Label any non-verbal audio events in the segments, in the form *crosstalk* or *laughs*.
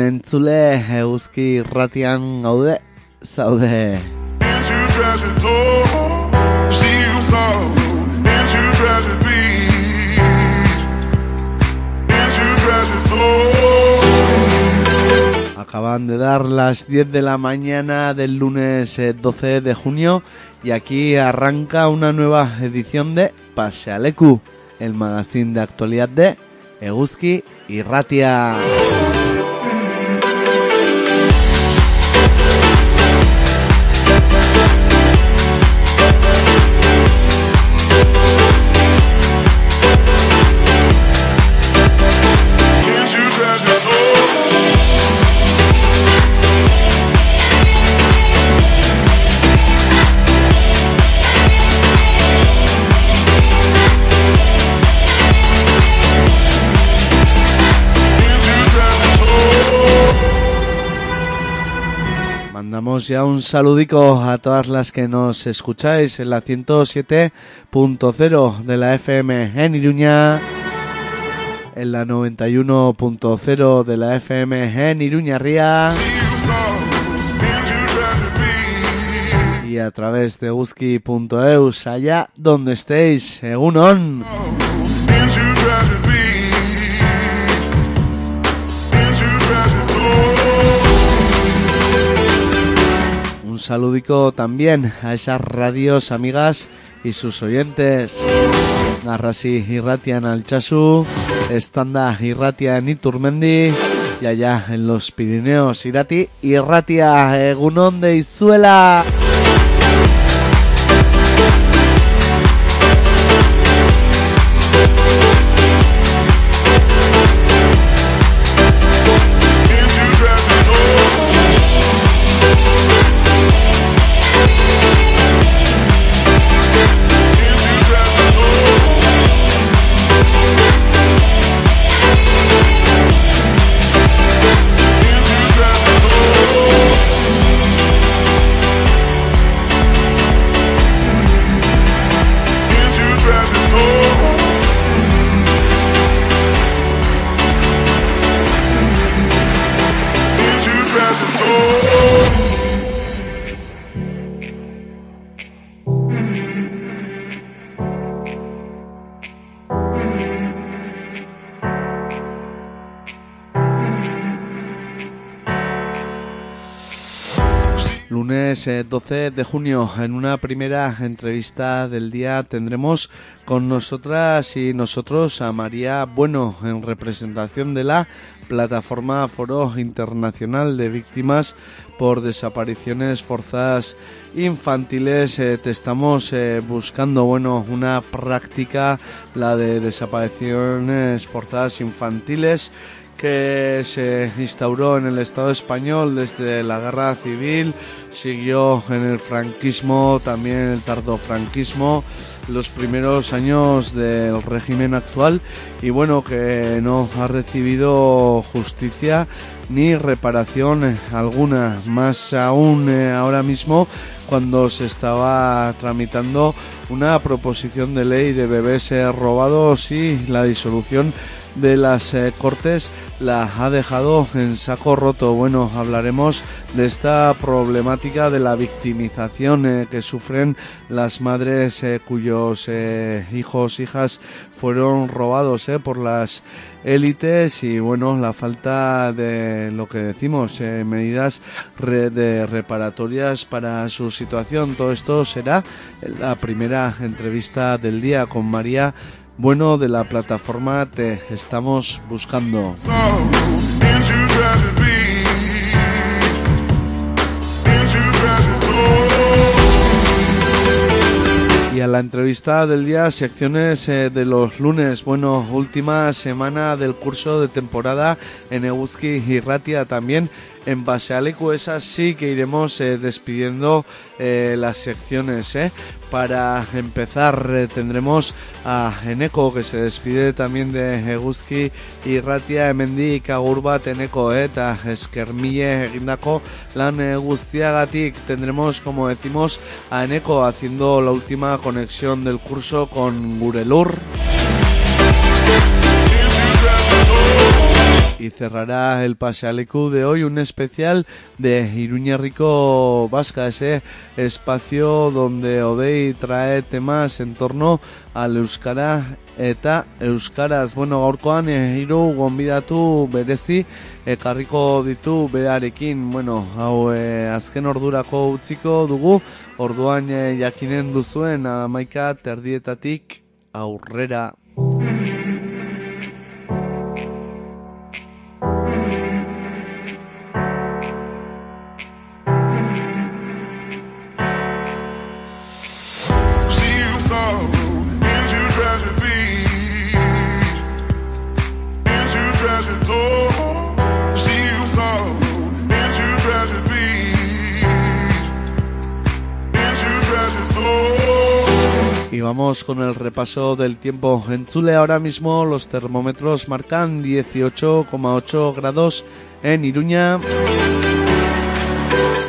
Entzule eguzki ratian gaude, zaude. Acaban de dar las 10 de la mañana del lunes eh, 12 de junio y aquí arranca una nueva edición de Pasealeku, el magazine de actualidad de Eguzki y Ratia. Mandamos ya un saludico a todas las que nos escucháis en la 107.0 de la FM en Iruña, en la 91.0 de la FM en Iruña Ría y a través de uski.eus allá donde estéis, Egunon. Saludico también a esas radios amigas y sus oyentes. Narrasi Irratia en Alchazu, Estanda Irratia en Iturmendi y allá en los Pirineos Irati Irratia Egunon de Izuela. Lunes eh, 12 de junio, en una primera entrevista del día tendremos con nosotras y nosotros a María Bueno en representación de la plataforma Foro Internacional de Víctimas por Desapariciones Forzadas Infantiles. Eh, te estamos eh, buscando, bueno, una práctica, la de desapariciones forzadas infantiles que se instauró en el Estado español desde la guerra civil, siguió en el franquismo, también en el tardofranquismo, los primeros años del régimen actual. Y bueno, que no ha recibido justicia ni reparación alguna, más aún eh, ahora mismo cuando se estaba tramitando una proposición de ley de bebés eh, robados y la disolución de las eh, Cortes la ha dejado en saco roto. Bueno, hablaremos de esta problemática de la victimización eh, que sufren las madres eh, cuyos hijos, hijas fueron robados por las élites y bueno, la falta de lo que decimos, medidas de reparatorias para su situación. Todo esto será la primera entrevista del día con María bueno de la plataforma Te estamos buscando. Y a la entrevista del día, secciones eh, de los lunes. Bueno, última semana del curso de temporada en Eguzki y Ratia también. En base a esas sí que iremos eh, despidiendo eh, las secciones. eh. Para empezar, tendremos a Eneco que se despide también de Eguzki y Ratia Emendi Kagurbat Eneko eta Eskermille egindako lan tendremos como decimos a Eneco haciendo la última conexión del curso con Gurelur. Y cerrará el Pasealecu de hoy un especial de Iruña Rico Vasca, ese espacio donde Odei trae temas en torno al Euskara eta Euskaraz. Bueno, gaurkoan eh, hiru gonbidatu berezi ekarriko ditu bearekin. Bueno, hau eh, azken ordurako utziko dugu, orduan eh, jakinen duzuen amaika terdietatik aurrera. Vamos con el repaso del tiempo. En Chule ahora mismo los termómetros marcan 18,8 grados en Iruña.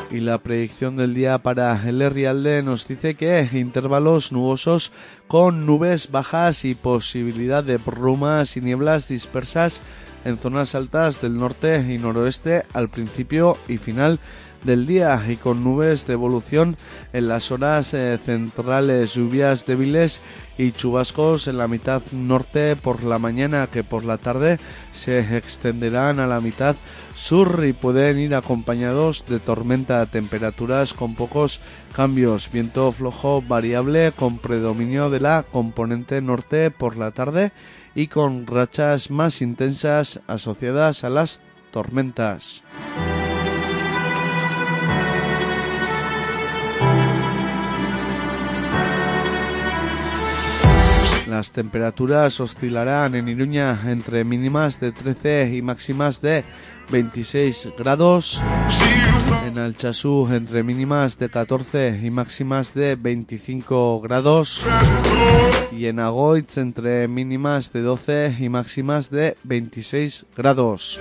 Y la predicción del día para el Herrialde nos dice que intervalos nubosos con nubes bajas y posibilidad de brumas y nieblas dispersas en zonas altas del norte y noroeste al principio y final del día y con nubes de evolución en las horas eh, centrales, lluvias débiles y chubascos en la mitad norte por la mañana que por la tarde se extenderán a la mitad sur y pueden ir acompañados de tormenta, temperaturas con pocos cambios, viento flojo variable con predominio de la componente norte por la tarde y con rachas más intensas asociadas a las tormentas. Las temperaturas oscilarán en Iruña entre mínimas de 13 y máximas de 26 grados. En Alchazú entre mínimas de 14 y máximas de 25 grados. Y en Agoitz entre mínimas de 12 y máximas de 26 grados.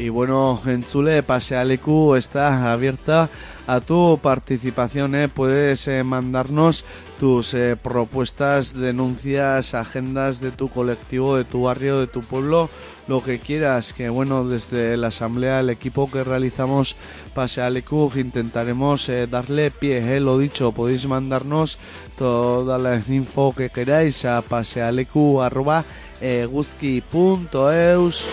Y bueno, en Chule Pasealecu está abierta a tu participación. ¿eh? Puedes eh, mandarnos tus eh, propuestas, denuncias, agendas de tu colectivo, de tu barrio, de tu pueblo, lo que quieras. Que bueno, desde la asamblea, el equipo que realizamos Pasealecu, intentaremos darle pie. Lo dicho, podéis mandarnos toda la info que queráis a pasealecu.eguzki.eus.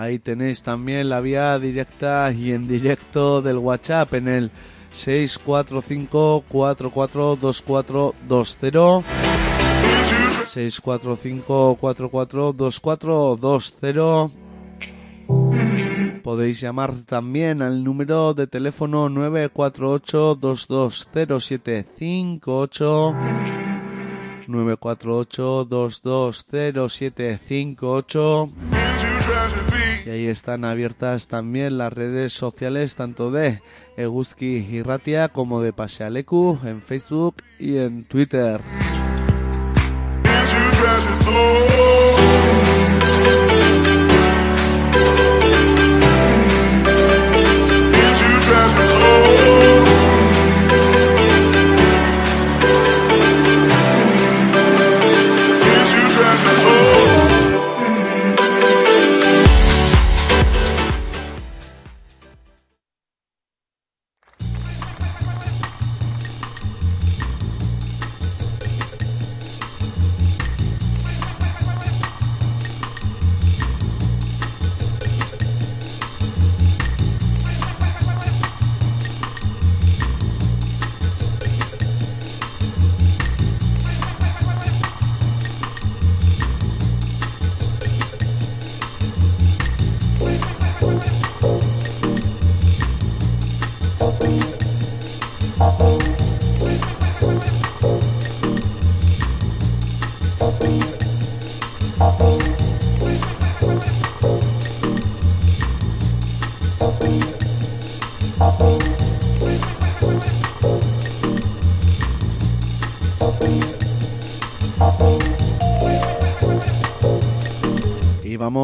Ahí tenéis también la vía directa y en directo del WhatsApp en el 645 442420 645 442420 Podéis llamar también al número de teléfono 948 220758 948 220758 Into treasure beach. Y ahí están abiertas también las redes sociales tanto de Eguzki y Ratia como de Pasealecu en Facebook y en Twitter.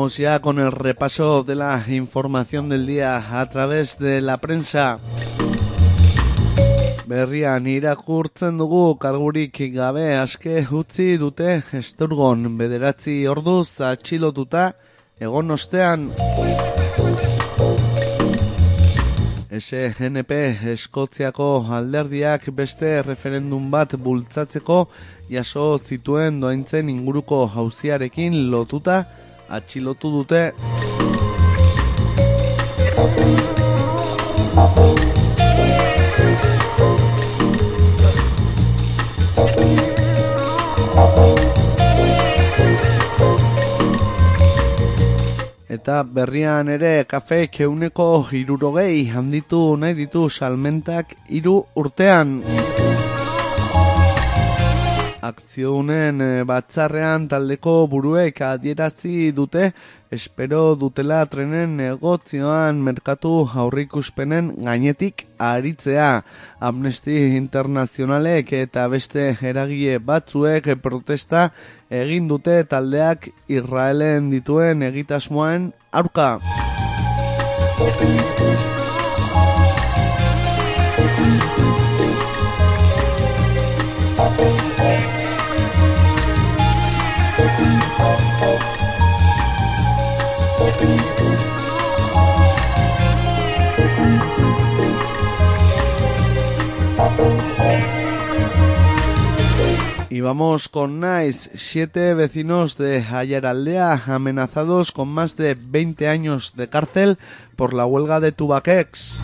Vamos ya con el repaso de la información del día a través de la prensa. Berrian irakurtzen dugu kargurik gabe aske utzi dute esturgon bederatzi orduz atxilotuta egon ostean. SNP Eskoziako alderdiak beste referendum bat bultzatzeko jaso zituen doaintzen inguruko hauziarekin lotuta atxilotu dute. Eta berrian ere kafe keuneko hirurogei handitu nahi ditu salmentak hiru urtean. Akziunen eh, batzarrean taldeko buruek adierazi dute espero dutela trenen negotzioan merkatu aurrikuspenen gainetik aritzea. Amnesty Internazionalek eta beste eragile batzuek protesta egin dute taldeak Israelen dituen egitasmoen aurka. Vamos con Nice, siete vecinos de Ayaraldea amenazados con más de 20 años de cárcel por la huelga de Tubacex.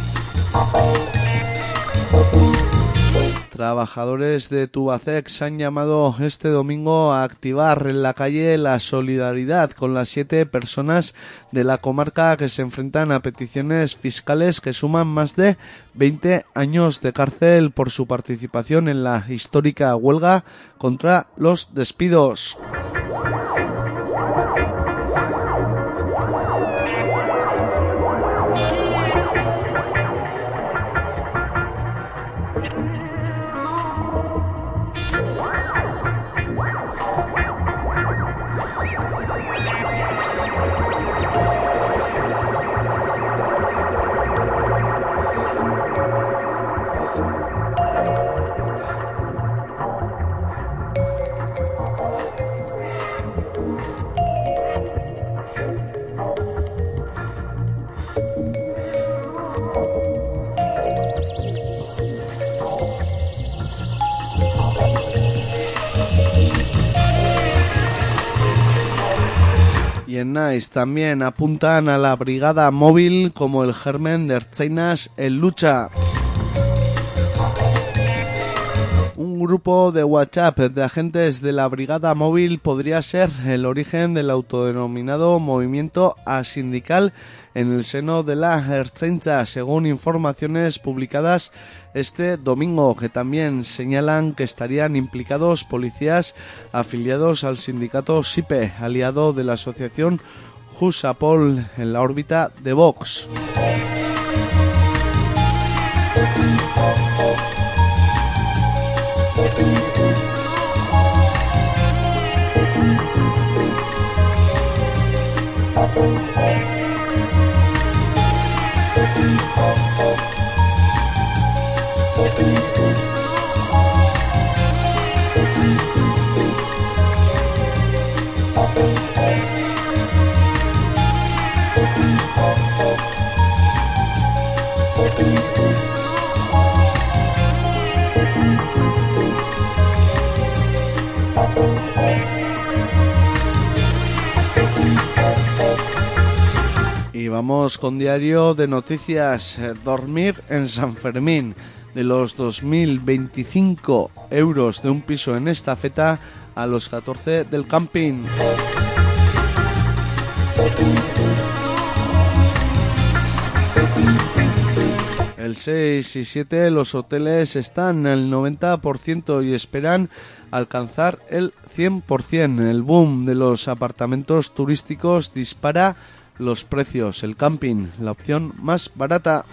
Trabajadores de Tubacex han llamado este domingo a activar en la calle la solidaridad con las siete personas de la comarca que se enfrentan a peticiones fiscales que suman más de 20 años de cárcel por su participación en la histórica huelga contra los despidos. Nice también apuntan a la brigada móvil como el germen de Ertzainas en lucha. Un grupo de WhatsApp de agentes de la brigada móvil podría ser el origen del autodenominado movimiento asindical en el seno de la Ertzaintza, según informaciones publicadas este domingo, que también señalan que estarían implicados policías afiliados al sindicato SIPE, aliado de la asociación Jusapol en la órbita de Vox. Vamos con diario de noticias. eh, Dormir en San Fermín. De los 2.025 euros de un piso en esta feta a los 14 del camping. El 6 y 7 los hoteles están al 90% y esperan alcanzar el 100%. El boom de los apartamentos turísticos dispara los precios. El camping, la opción más barata.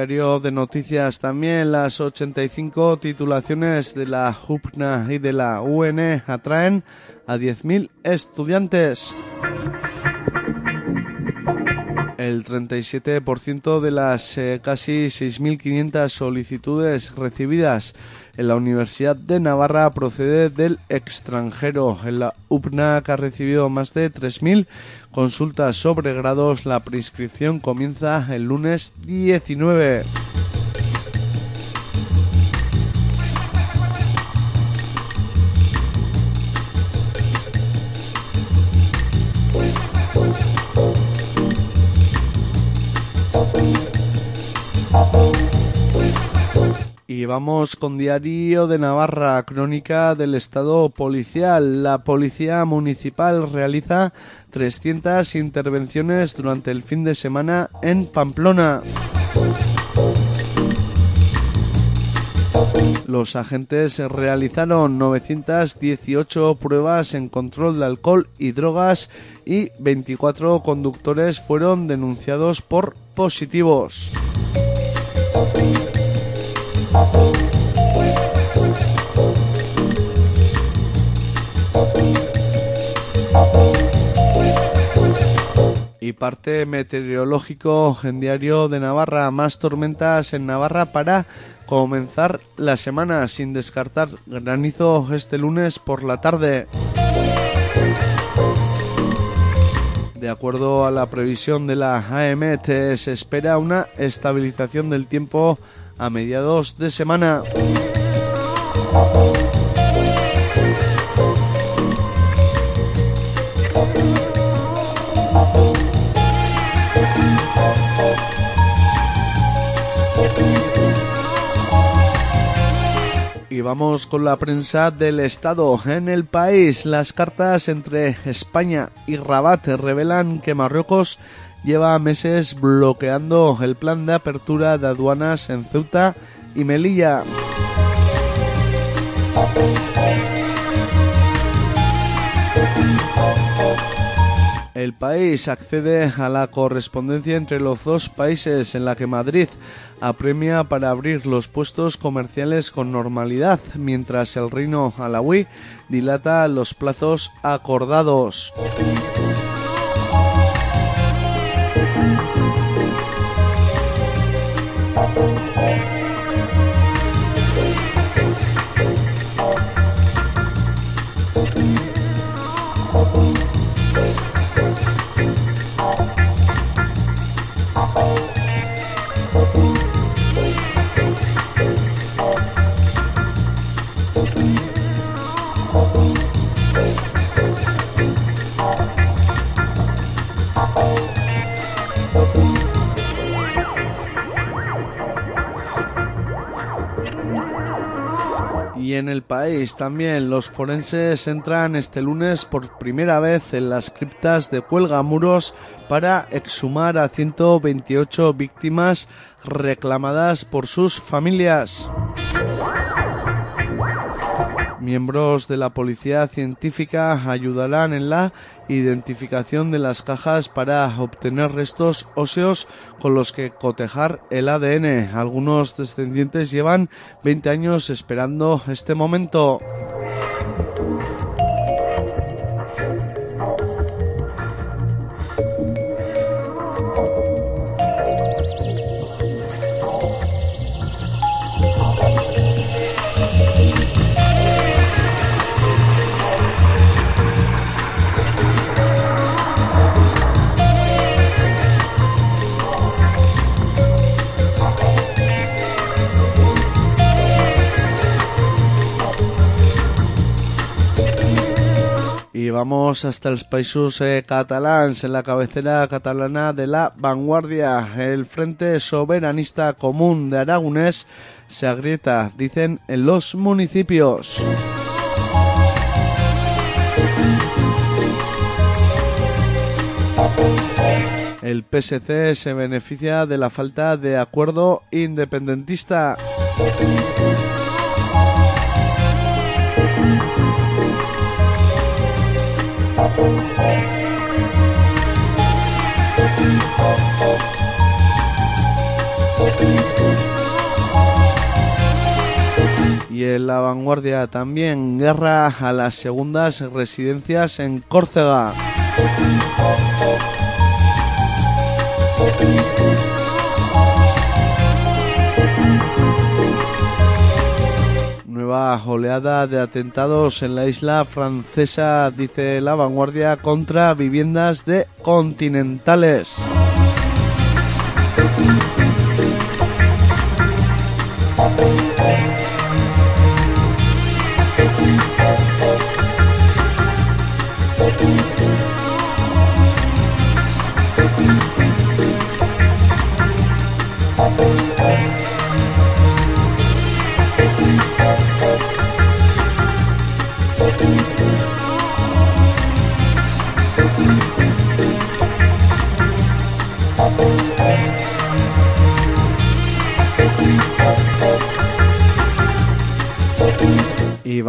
Diario de noticias también las 85 titulaciones de la UPNA y de la UN atraen a 10.000 estudiantes. El 37% de las eh, casi 6.500 solicitudes recibidas en la Universidad de Navarra procede del extranjero. En la UPNAC ha recibido más de 3.000 consultas sobre grados. La prescripción comienza el lunes 19. Y vamos con Diario de Navarra, crónica del Estado policial. La Policía Municipal realiza 300 intervenciones durante el fin de semana en Pamplona. Los agentes realizaron 918 pruebas en control de alcohol y drogas y 24 conductores fueron denunciados por positivos. Y parte meteorológico en Diario de Navarra, más tormentas en Navarra para comenzar la semana sin descartar granizo este lunes por la tarde. De acuerdo a la previsión de la AEMET, se espera una estabilización del tiempo a mediados de semana. Y vamos con la prensa del Estado. En el país, las cartas entre España y Rabat revelan que Marruecos lleva meses bloqueando el plan de apertura de aduanas en Ceuta y Melilla. El país accede a la correspondencia entre los dos países en la que Madrid apremia para abrir los puestos comerciales con normalidad, mientras el reino alawí dilata los plazos acordados. Y en el país también los forenses entran este lunes por primera vez en las criptas de Cuelgamuros para exhumar a 128 víctimas reclamadas por sus familias. Miembros de la policía científica ayudarán en la identificación de las cajas para obtener restos óseos con los que cotejar el ADN. Algunos descendientes llevan 20 años esperando este momento. Y vamos hasta los países eh, catalans, en la cabecera catalana de la vanguardia. El Frente Soberanista Común de Aragonés se agrieta, dicen, en los municipios. El PSC se beneficia de la falta de acuerdo independentista. Y en la vanguardia también guerra a las segundas residencias en Córcega. Nueva oleada de atentados en la isla francesa, dice la vanguardia, contra viviendas de continentales.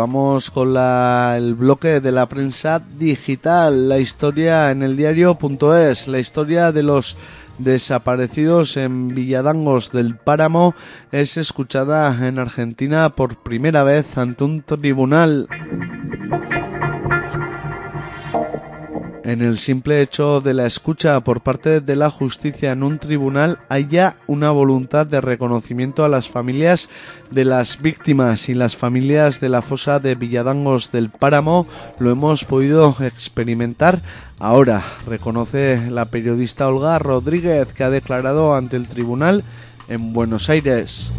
Vamos con el bloque de la prensa digital, la historia en el diario.es, la historia de los desaparecidos en Villadangos del Páramo es escuchada en Argentina por primera vez ante un tribunal. En el simple hecho de la escucha por parte de la justicia en un tribunal hay ya una voluntad de reconocimiento a las familias de las víctimas y las familias de la fosa de Villadangos del Páramo lo hemos podido experimentar ahora, reconoce la periodista Olga Rodríguez que ha declarado ante el tribunal en Buenos Aires.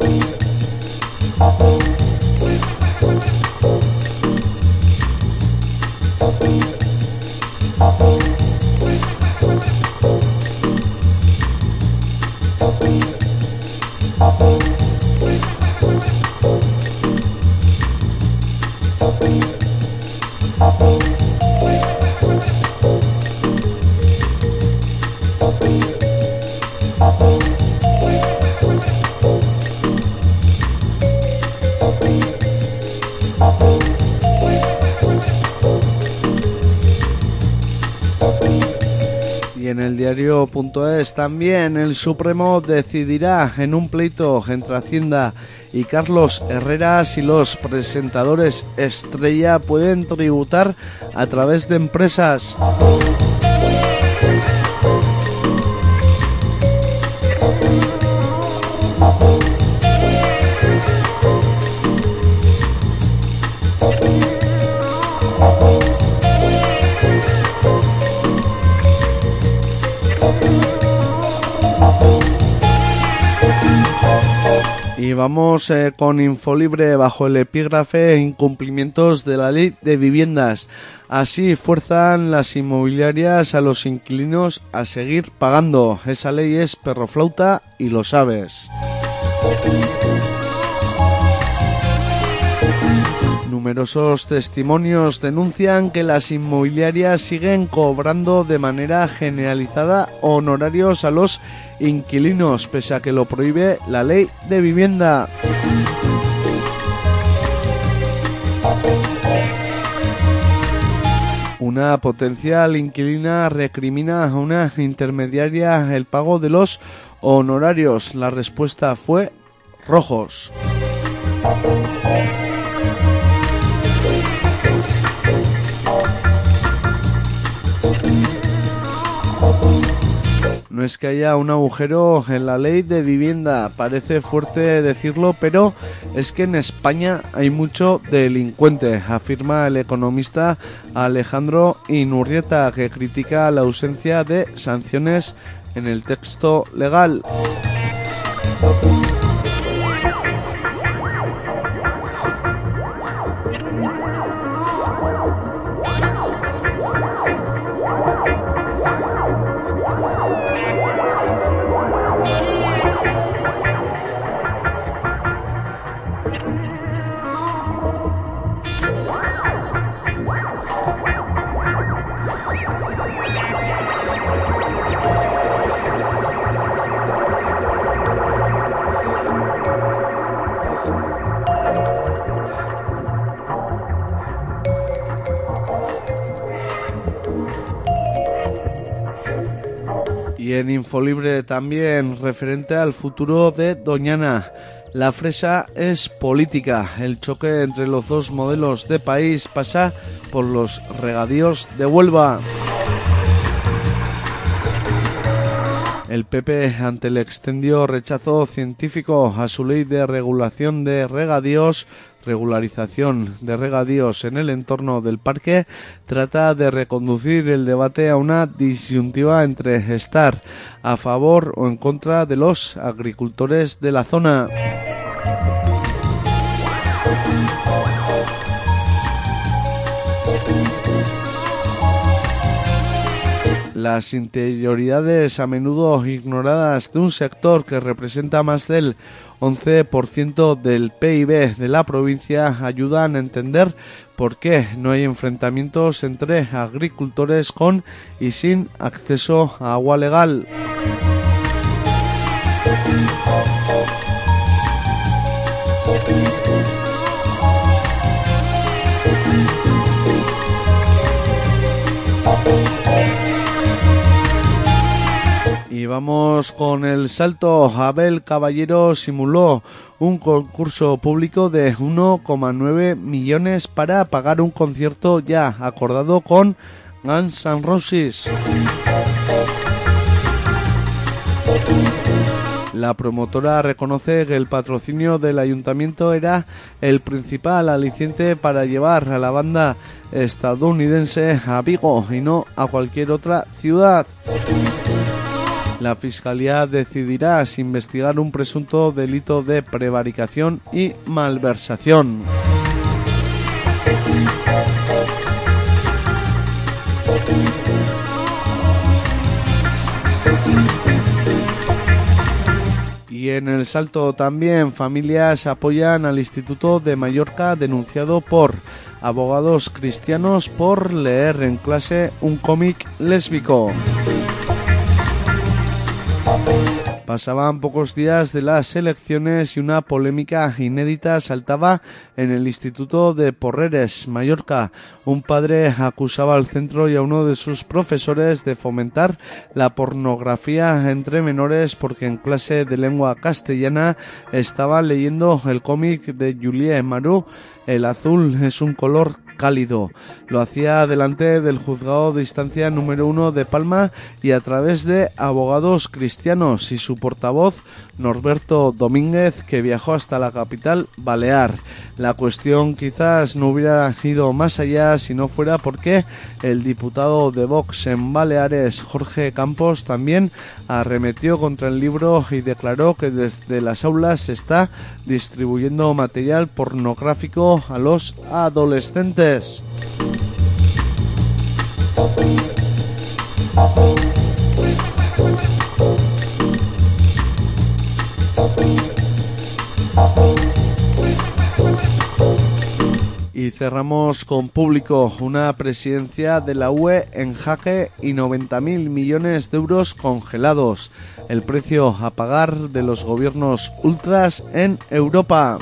Y en el también el Supremo decidirá en un pleito entre Hacienda y Carlos Herrera si los presentadores estrella pueden tributar a través de empresas. Vamos eh, con Infolibre bajo el epígrafe incumplimientos de la ley de viviendas. Así fuerzan las inmobiliarias a los inquilinos a seguir pagando. Esa ley es perroflauta y lo sabes. Numerosos testimonios denuncian que las inmobiliarias siguen cobrando de manera generalizada honorarios a los inquilinos, pese a que lo prohíbe la ley de vivienda. Una potencial inquilina recrimina a una intermediaria el pago de los honorarios. La respuesta fue rojos. No es que haya un agujero en la ley de vivienda, parece fuerte decirlo, pero es que en España hay mucho delincuente, afirma el economista Alejandro Inurrieta, que critica la ausencia de sanciones en el texto legal. También referente al futuro de Doñana. La fresa es política. El choque entre los dos modelos de país pasa por los regadíos de Huelva. El PP, ante el extendido rechazo científico a su ley de regulación de regadíos, regularización de regadíos en el entorno del parque, trata de reconducir el debate a una disyuntiva entre estar a favor o en contra de los agricultores de la zona. las interioridades a menudo ignoradas de un sector que representa más del 11% del PIB de la provincia ayudan a entender por qué no hay enfrentamientos entre agricultores con y sin acceso a agua legal. Vamos con el salto. Abel Caballero simuló un concurso público de 1,9 millones para pagar un concierto ya acordado con Guns N' Roses. La promotora reconoce que el patrocinio del ayuntamiento era el principal aliciente para llevar a la banda estadounidense a Vigo y no a cualquier otra ciudad. La Fiscalía decidirá si investigar un presunto delito de prevaricación y malversación. Y en el salto también familias apoyan al Instituto de Mallorca denunciado por abogados cristianos por leer en clase un cómic lésbico. Pasaban pocos días de las elecciones y una polémica inédita saltaba en el Instituto de Porreres, Mallorca. Un padre acusaba al centro y a uno de sus profesores de fomentar la pornografía entre menores porque en clase de lengua castellana estaba leyendo el cómic de Julie Maru el azul es un color cálido. Lo hacía delante del juzgado de instancia número uno de Palma y a través de abogados cristianos y su portavoz Norberto Domínguez que viajó hasta la capital Balear. La cuestión quizás no hubiera ido más allá si no fuera porque el diputado de Vox en Baleares Jorge Campos también arremetió contra el libro y declaró que desde las aulas se está distribuyendo material pornográfico a los adolescentes. Y cerramos con público una presidencia de la UE en jaque y 90.000 millones de euros congelados. El precio a pagar de los gobiernos ultras en Europa.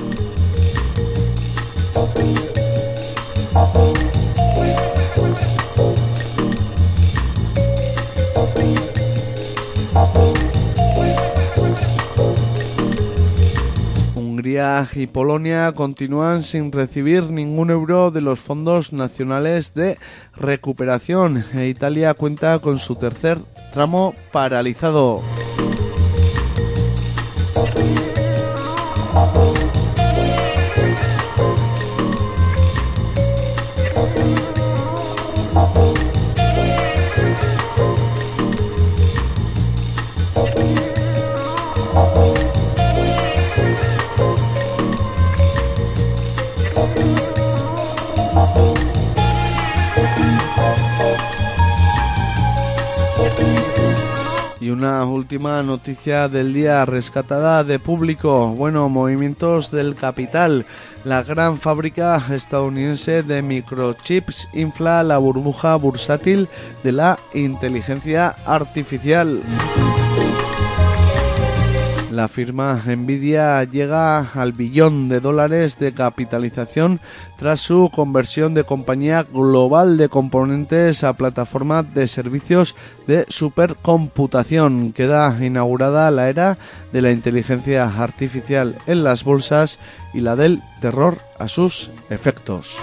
Hungría y Polonia continúan sin recibir ningún euro de los fondos nacionales de recuperación e Italia cuenta con su tercer tramo paralizado. Y una última noticia del día rescatada de público. Bueno, movimientos del capital. La gran fábrica estadounidense de microchips infla la burbuja bursátil de la inteligencia artificial. La firma Nvidia llega al billón de dólares de capitalización tras su conversión de compañía global de componentes a plataforma de servicios de supercomputación. Queda inaugurada la era de la inteligencia artificial en las bolsas y la del terror a sus efectos.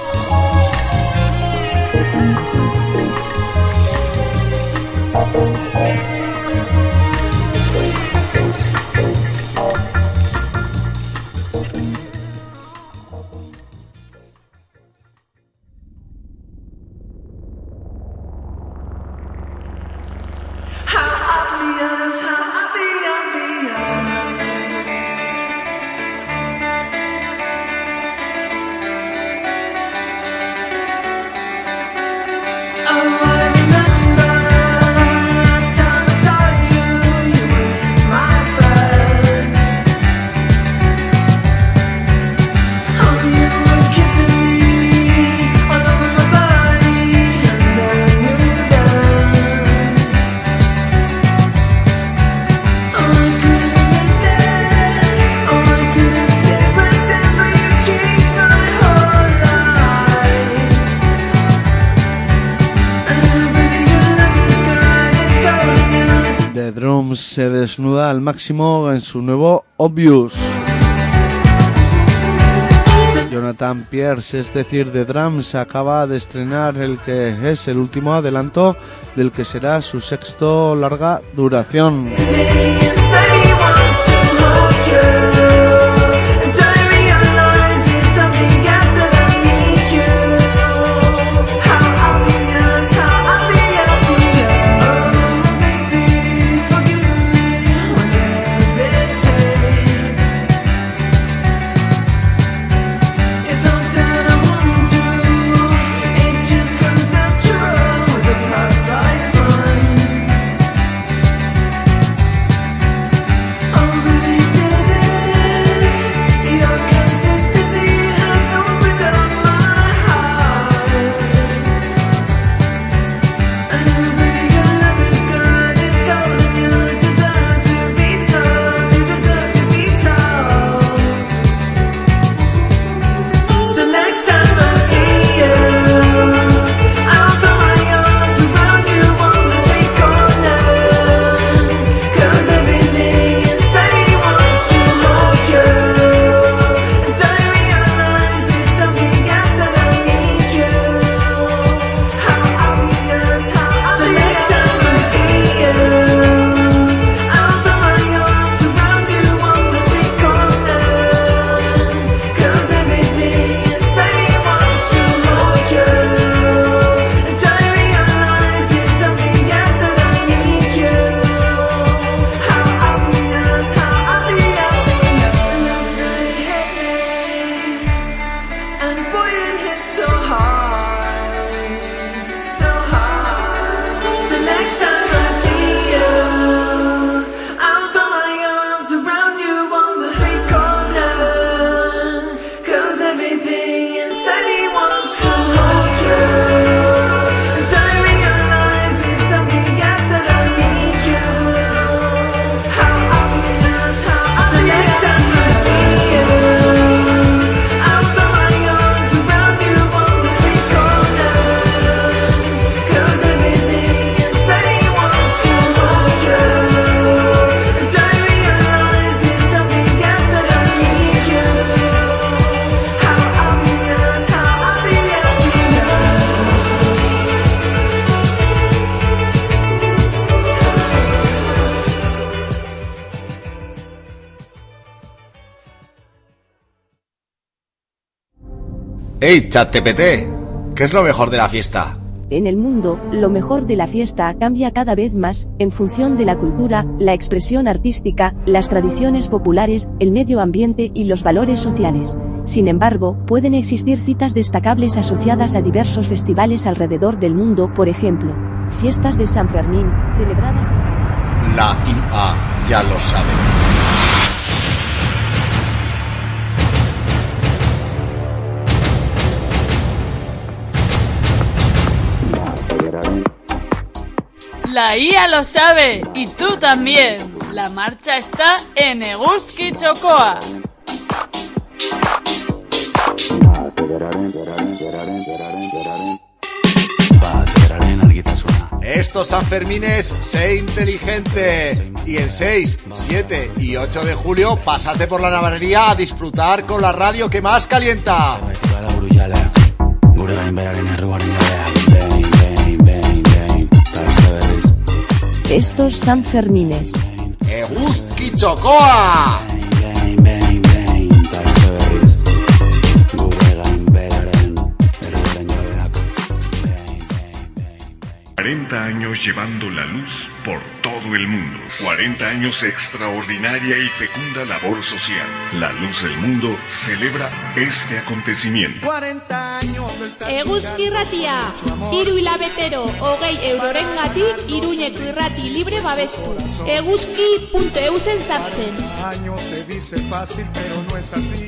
Al máximo en su nuevo Obvious. Jonathan Pierce, es decir, The Drums, acaba de estrenar el que es el último adelanto del que será su sexto larga duración. ¡Hey, ChatTPT! ¿Qué es lo mejor de la fiesta? En el mundo, lo mejor de la fiesta cambia cada vez más, en función de la cultura, la expresión artística, las tradiciones populares, el medio ambiente y los valores sociales. Sin embargo, pueden existir citas destacables asociadas a diversos festivales alrededor del mundo, por ejemplo, fiestas de San Fermín, celebradas en... La IA ya lo sabe. La IA lo sabe y tú también. La marcha está en Eguski Chocoa. Estos Sanfermines, sé inteligente. Y el 6, 7 y 8 de julio, pásate por la navarrería a disfrutar con la radio que más calienta. Estos Sanfermines. Eguzki Txokoa! 40 años llevando la luz por todo el mundo. 40 años de extraordinaria y fecunda labor social. La Luz del Mundo celebra este acontecimiento. Eguzki irratia, hiru hilabetero hogei eurorengatik iruñeko irrati libre babestu. Eguzki.eusen sartzen. años se dice fácil, pero no es así.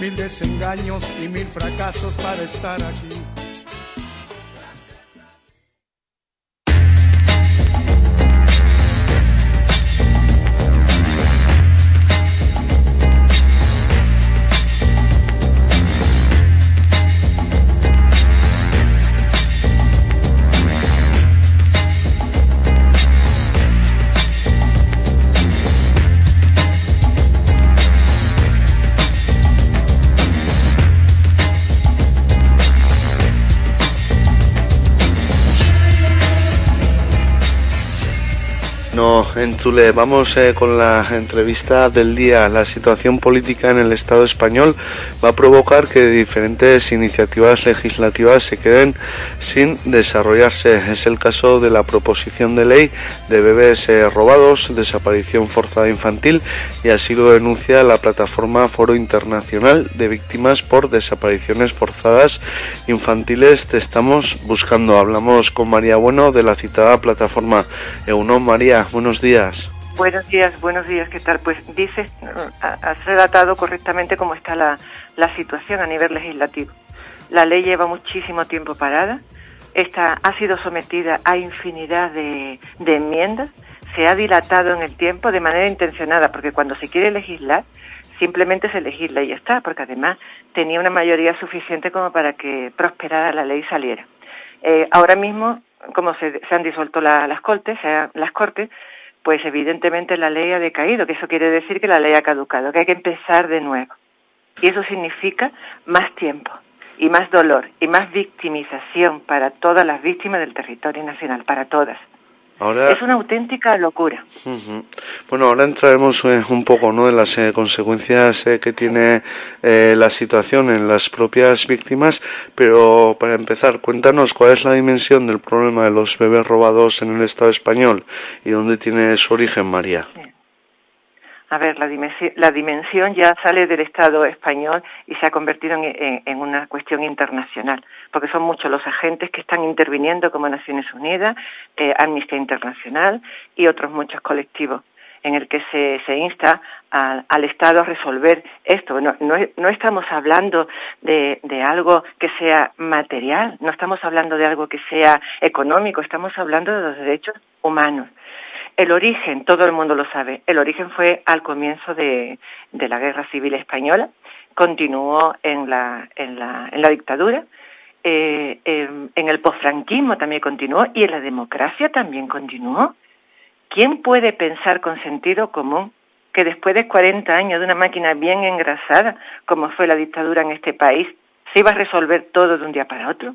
Mil desengaños y mil fracasos para estar aquí. No, en Chule, vamos eh, con la entrevista del día. La situación política en el Estado español va a provocar que diferentes iniciativas legislativas se queden sin desarrollarse. Es el caso de la proposición de ley de bebés eh, robados, desaparición forzada infantil y así lo denuncia la plataforma Foro Internacional de Víctimas por Desapariciones Forzadas Infantiles. Te estamos buscando. Hablamos con María Bueno de la citada plataforma EUNO. María, buenos días. Buenos días, buenos días, ¿qué tal? Pues dices, ha- has relatado correctamente cómo está la, situación a nivel legislativo. La ley lleva muchísimo tiempo parada, esta ha sido sometida a infinidad de, enmiendas, se ha dilatado en el tiempo de manera intencionada, porque cuando se quiere legislar, simplemente se legisla y está, porque además tenía una mayoría suficiente como para que prosperara la ley y saliera. Eh, ahora mismo, como se, se han disuelto la- las cortes, se las cortes, pues evidentemente la ley ha decaído, que eso quiere decir que la ley ha caducado, que hay que empezar de nuevo. Y eso significa más tiempo y más dolor y más victimización para todas las víctimas del territorio nacional, para todas. Ahora, Es una auténtica locura. Bueno, ahora entraremos eh, un poco ¿no? en las eh, consecuencias eh, que tiene eh, la situación en las propias víctimas, pero para empezar, cuéntanos cuál es la dimensión del problema de los bebés robados en el Estado español y dónde tiene su origen, María. A ver, la dimensión, la dimensión ya sale del Estado español y se ha convertido en, en- una cuestión internacional, porque son muchos los agentes que están interviniendo como Naciones Unidas, eh, Amnistía Internacional y otros muchos colectivos en el que se, se insta al- Estado a resolver esto. No, no, no estamos hablando de algo que sea material, no estamos hablando de algo que sea económico, estamos hablando de los derechos humanos. El origen, todo el mundo lo sabe, el origen fue al comienzo de, la Guerra Civil Española, continuó en la, en la, en la dictadura, eh, en, en el posfranquismo también continuó y en la democracia también continuó. ¿Quién puede pensar con sentido común que después de 40 años de una máquina bien engrasada, como fue la dictadura en este país, se iba a resolver todo de un día para otro?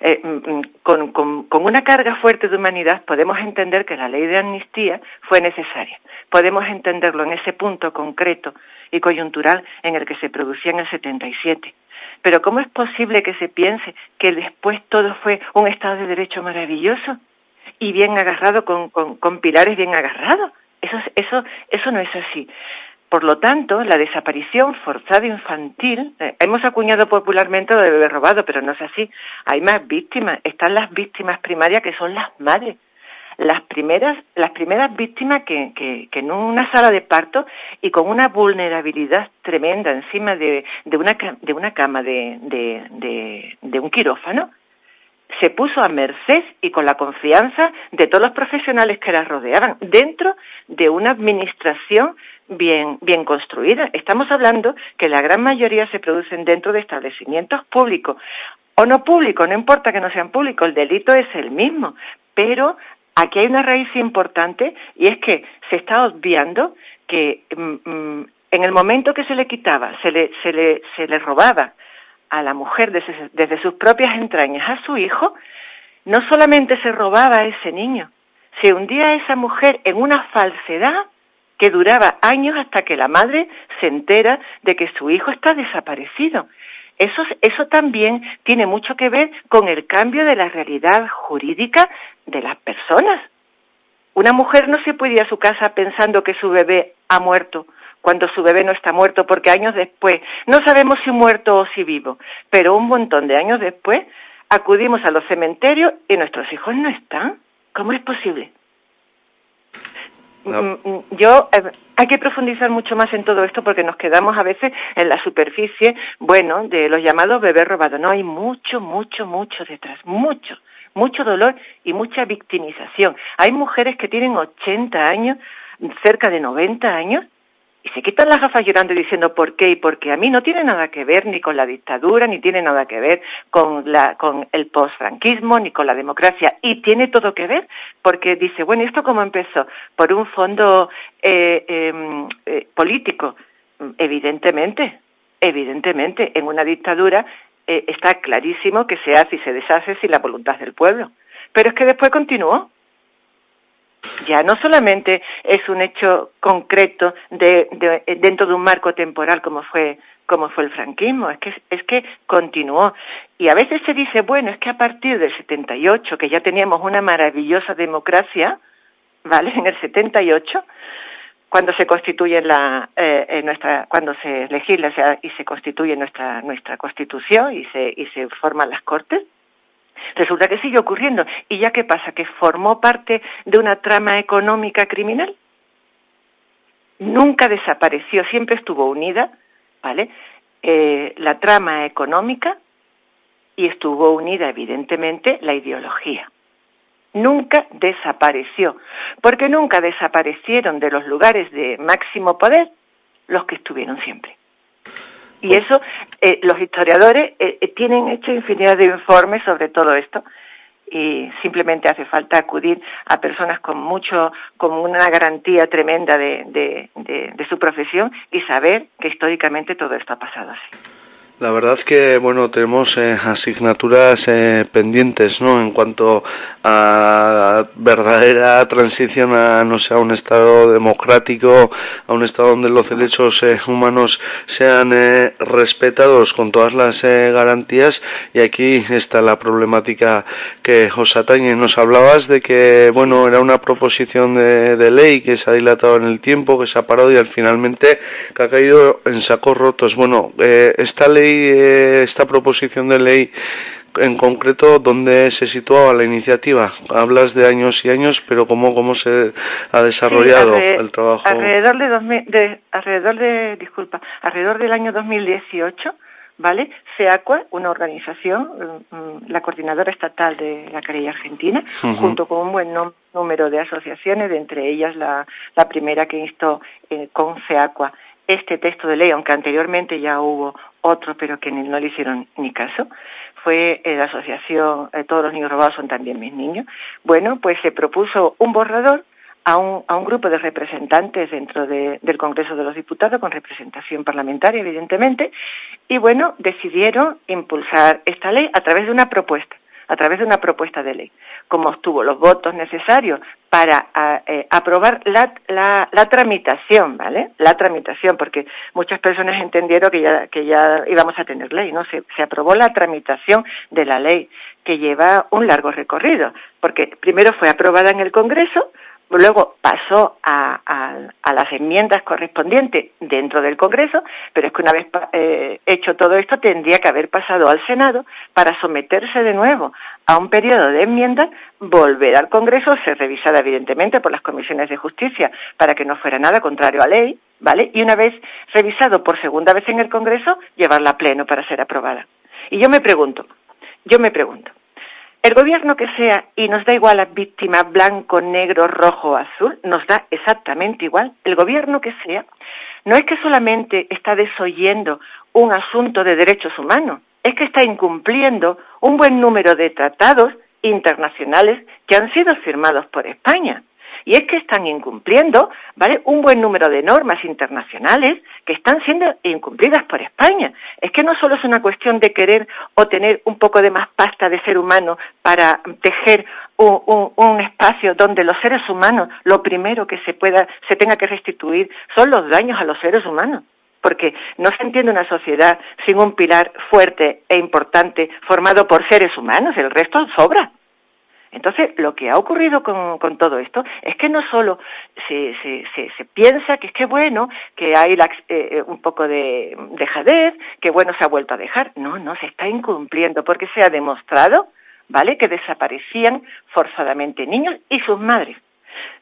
Eh, mm, mm, con, con- una carga fuerte de humanidad podemos entender que la ley de amnistía fue necesaria. Podemos entenderlo en ese punto concreto y coyuntural en el que se producía en el 77. Pero ¿cómo es posible que se piense que después todo fue un Estado de Derecho maravilloso y bien agarrado con, con, pilares bien agarrados? Eso, es- eso, eso no es así. Por lo tanto, la desaparición forzada infantil, eh, hemos acuñado popularmente lo de bebé robado, pero no es así. Hay más víctimas. Están las víctimas primarias que son las madres. Las primeras, las primeras víctimas que, que, que en una sala de parto y con una vulnerabilidad tremenda encima de, de, una, de una cama de, de, de, de un quirófano, se puso a merced y con la confianza de todos los profesionales que la rodeaban dentro de una administración bien, bien construida. Estamos hablando que la gran mayoría se producen dentro de establecimientos públicos o no públicos, no importa que no sean públicos, el delito es el mismo, pero aquí hay una raíz importante y es que se está obviando que mm, mm, en el momento que se le quitaba, se le, se le, se le robaba a la mujer desde, sus propias entrañas a su hijo, no solamente se robaba a ese niño, se hundía a esa mujer en una falsedad que duraba años hasta que la madre se entera de que su hijo está desaparecido. Eso, eso también tiene mucho que ver con el cambio de la realidad jurídica de las personas. Una mujer no se puede ir a su casa pensando que su bebé ha muerto cuando su bebé no está muerto, porque años después, no sabemos si muerto o si vivo, pero un montón de años después acudimos a los cementerios y nuestros hijos no están. ¿Cómo es posible? No. Mm, mm, Yo eh, hay que profundizar mucho más en todo esto porque nos quedamos a veces en la superficie, bueno, de los llamados bebés robados. No hay mucho, mucho, mucho detrás, mucho, mucho dolor y mucha victimización. Hay mujeres que tienen 80 años, cerca de 90 años y se quitan las gafas llorando y diciendo por qué y por qué. A mí no tiene nada que ver ni con la dictadura, ni tiene nada que ver con, la, con el postfranquismo, ni con la democracia. Y tiene todo que ver porque dice, bueno, ¿esto cómo empezó? Por un fondo eh, eh, eh, político. Evidentemente, evidentemente, en una dictadura eh, está clarísimo que se hace y se deshace sin la voluntad del pueblo. Pero es que después continuó ya no solamente es un hecho concreto de, de- dentro de un marco temporal como fue como fue el franquismo, es que es que continuó. Y a veces se dice bueno es que a partir del 78 que ya teníamos una maravillosa democracia, vale en el 78 cuando se constituye la eh, nuestra cuando se legisla o sea, y se constituye nuestra nuestra constitución y se y se forman las cortes Resulta que sigue ocurriendo. ¿Y ya qué pasa? ¿Que formó parte de una trama económica criminal? Nunca desapareció, siempre estuvo unida, ¿vale? Eh, la trama económica y estuvo unida, evidentemente, la ideología. Nunca desapareció, porque nunca desaparecieron de los lugares de máximo poder los que estuvieron siempre. Y eso, eh, los historiadores eh, eh, tienen hecho infinidad de informes sobre todo esto y simplemente hace falta acudir a personas con mucho, con una garantía tremenda de, de, de, de su profesión y saber que históricamente todo esto ha pasado así. La verdad que bueno tenemos eh, asignaturas eh, pendientes, ¿no? En cuanto a verdadera transición a no sé a un estado democrático, a un estado donde los derechos eh, humanos sean eh, respetados con todas las eh, garantías y aquí está la problemática que os atañe. Nos hablabas de que bueno era una proposición de, de ley que se ha dilatado en el tiempo, que se ha parado y al finalmente que ha caído en sacos rotos. Bueno, eh, esta ley, eh, esta proposición de ley en concreto, ¿dónde se situaba la iniciativa? Hablas de años y años, pero ¿cómo, cómo se ha desarrollado Sí, alre- el trabajo? Alrededor de, 2000 de, alrededor de, disculpa, alrededor del año 2018, ¿vale? FEACUA, una organización, mm, la coordinadora estatal de la querella argentina, junto con un buen número de asociaciones, de entre ellas la, la primera que instó eh, con FEACUA este texto de ley, aunque anteriormente ya hubo otro, pero que no le hicieron ni caso, fue eh, la asociación eh, Todos los niños robados son también mis niños. Bueno, pues se propuso un borrador a un, a un grupo de representantes dentro de- del Congreso de los Diputados, con representación parlamentaria, evidentemente, y bueno, decidieron impulsar esta ley a través de una propuesta, a través de una propuesta de ley. Como obtuvo los votos necesarios para eh, aprobar la, la, la tramitación, ¿vale? La tramitación, porque muchas personas entendieron que ya, que ya íbamos a tener ley, ¿no? Se, se aprobó la tramitación de la ley, que lleva un largo recorrido, porque primero fue aprobada en el Congreso, Luego pasó a, a- las enmiendas correspondientes dentro del Congreso, pero es que una vez eh, hecho todo esto tendría que haber pasado al Senado para someterse de nuevo a un periodo de enmiendas, volver al Congreso, ser revisada evidentemente por las comisiones de justicia para que no fuera nada contrario a ley, ¿vale? Y una vez revisado por segunda vez en el Congreso, llevarla a pleno para ser aprobada. Y yo me pregunto, yo me pregunto, El gobierno que sea, y nos da igual las víctimas blanco, negro, rojo o azul, nos da exactamente igual. El gobierno que sea, no es que solamente está desoyendo un asunto de derechos humanos, es que está incumpliendo un buen número de tratados internacionales que han sido firmados por España. Y es que están incumpliendo, ¿vale? Un buen número de normas internacionales que están siendo incumplidas por España. Es que no solo es una cuestión de querer o tener un poco de más pasta de ser humano para tejer un, espacio donde los seres humanos, lo primero que se pueda, se tenga que restituir son los daños a los seres humanos porque no se entiende una sociedad sin un pilar fuerte e importante formado por seres humanos, el resto sobra. Entonces, lo que ha ocurrido con, con todo esto es que no solo se, se, piensa que es que bueno, que hay la- eh, un poco de dejadez, que bueno, se ha vuelto a dejar. No, no, se está incumpliendo porque se ha demostrado, ¿vale?, que desaparecían forzadamente niños y sus madres.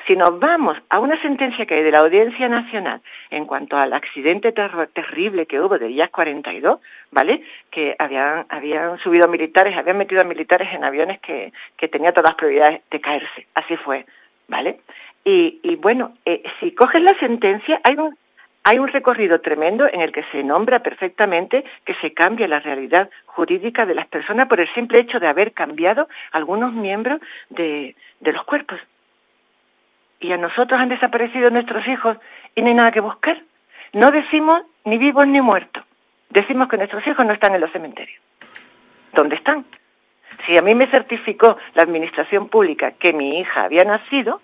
Si nos vamos a una sentencia que hay de la Audiencia Nacional en cuanto al accidente ter- terrible que hubo del IAS 42, ¿vale? Que habían, habían subido militares, habían metido a militares en aviones que, que tenían todas las probabilidades de caerse. Así fue, ¿vale? Y, y bueno, eh, si coges la sentencia, hay un, hay un recorrido tremendo en el que se nombra perfectamente que se cambia la realidad jurídica de las personas por el simple hecho de haber cambiado algunos miembros de, de los cuerpos y a nosotros han desaparecido nuestros hijos y no hay nada que buscar. No decimos ni vivos ni muertos. Decimos que nuestros hijos no están en los cementerios. ¿Dónde están? Si a mí me certificó la administración pública que mi hija había nacido,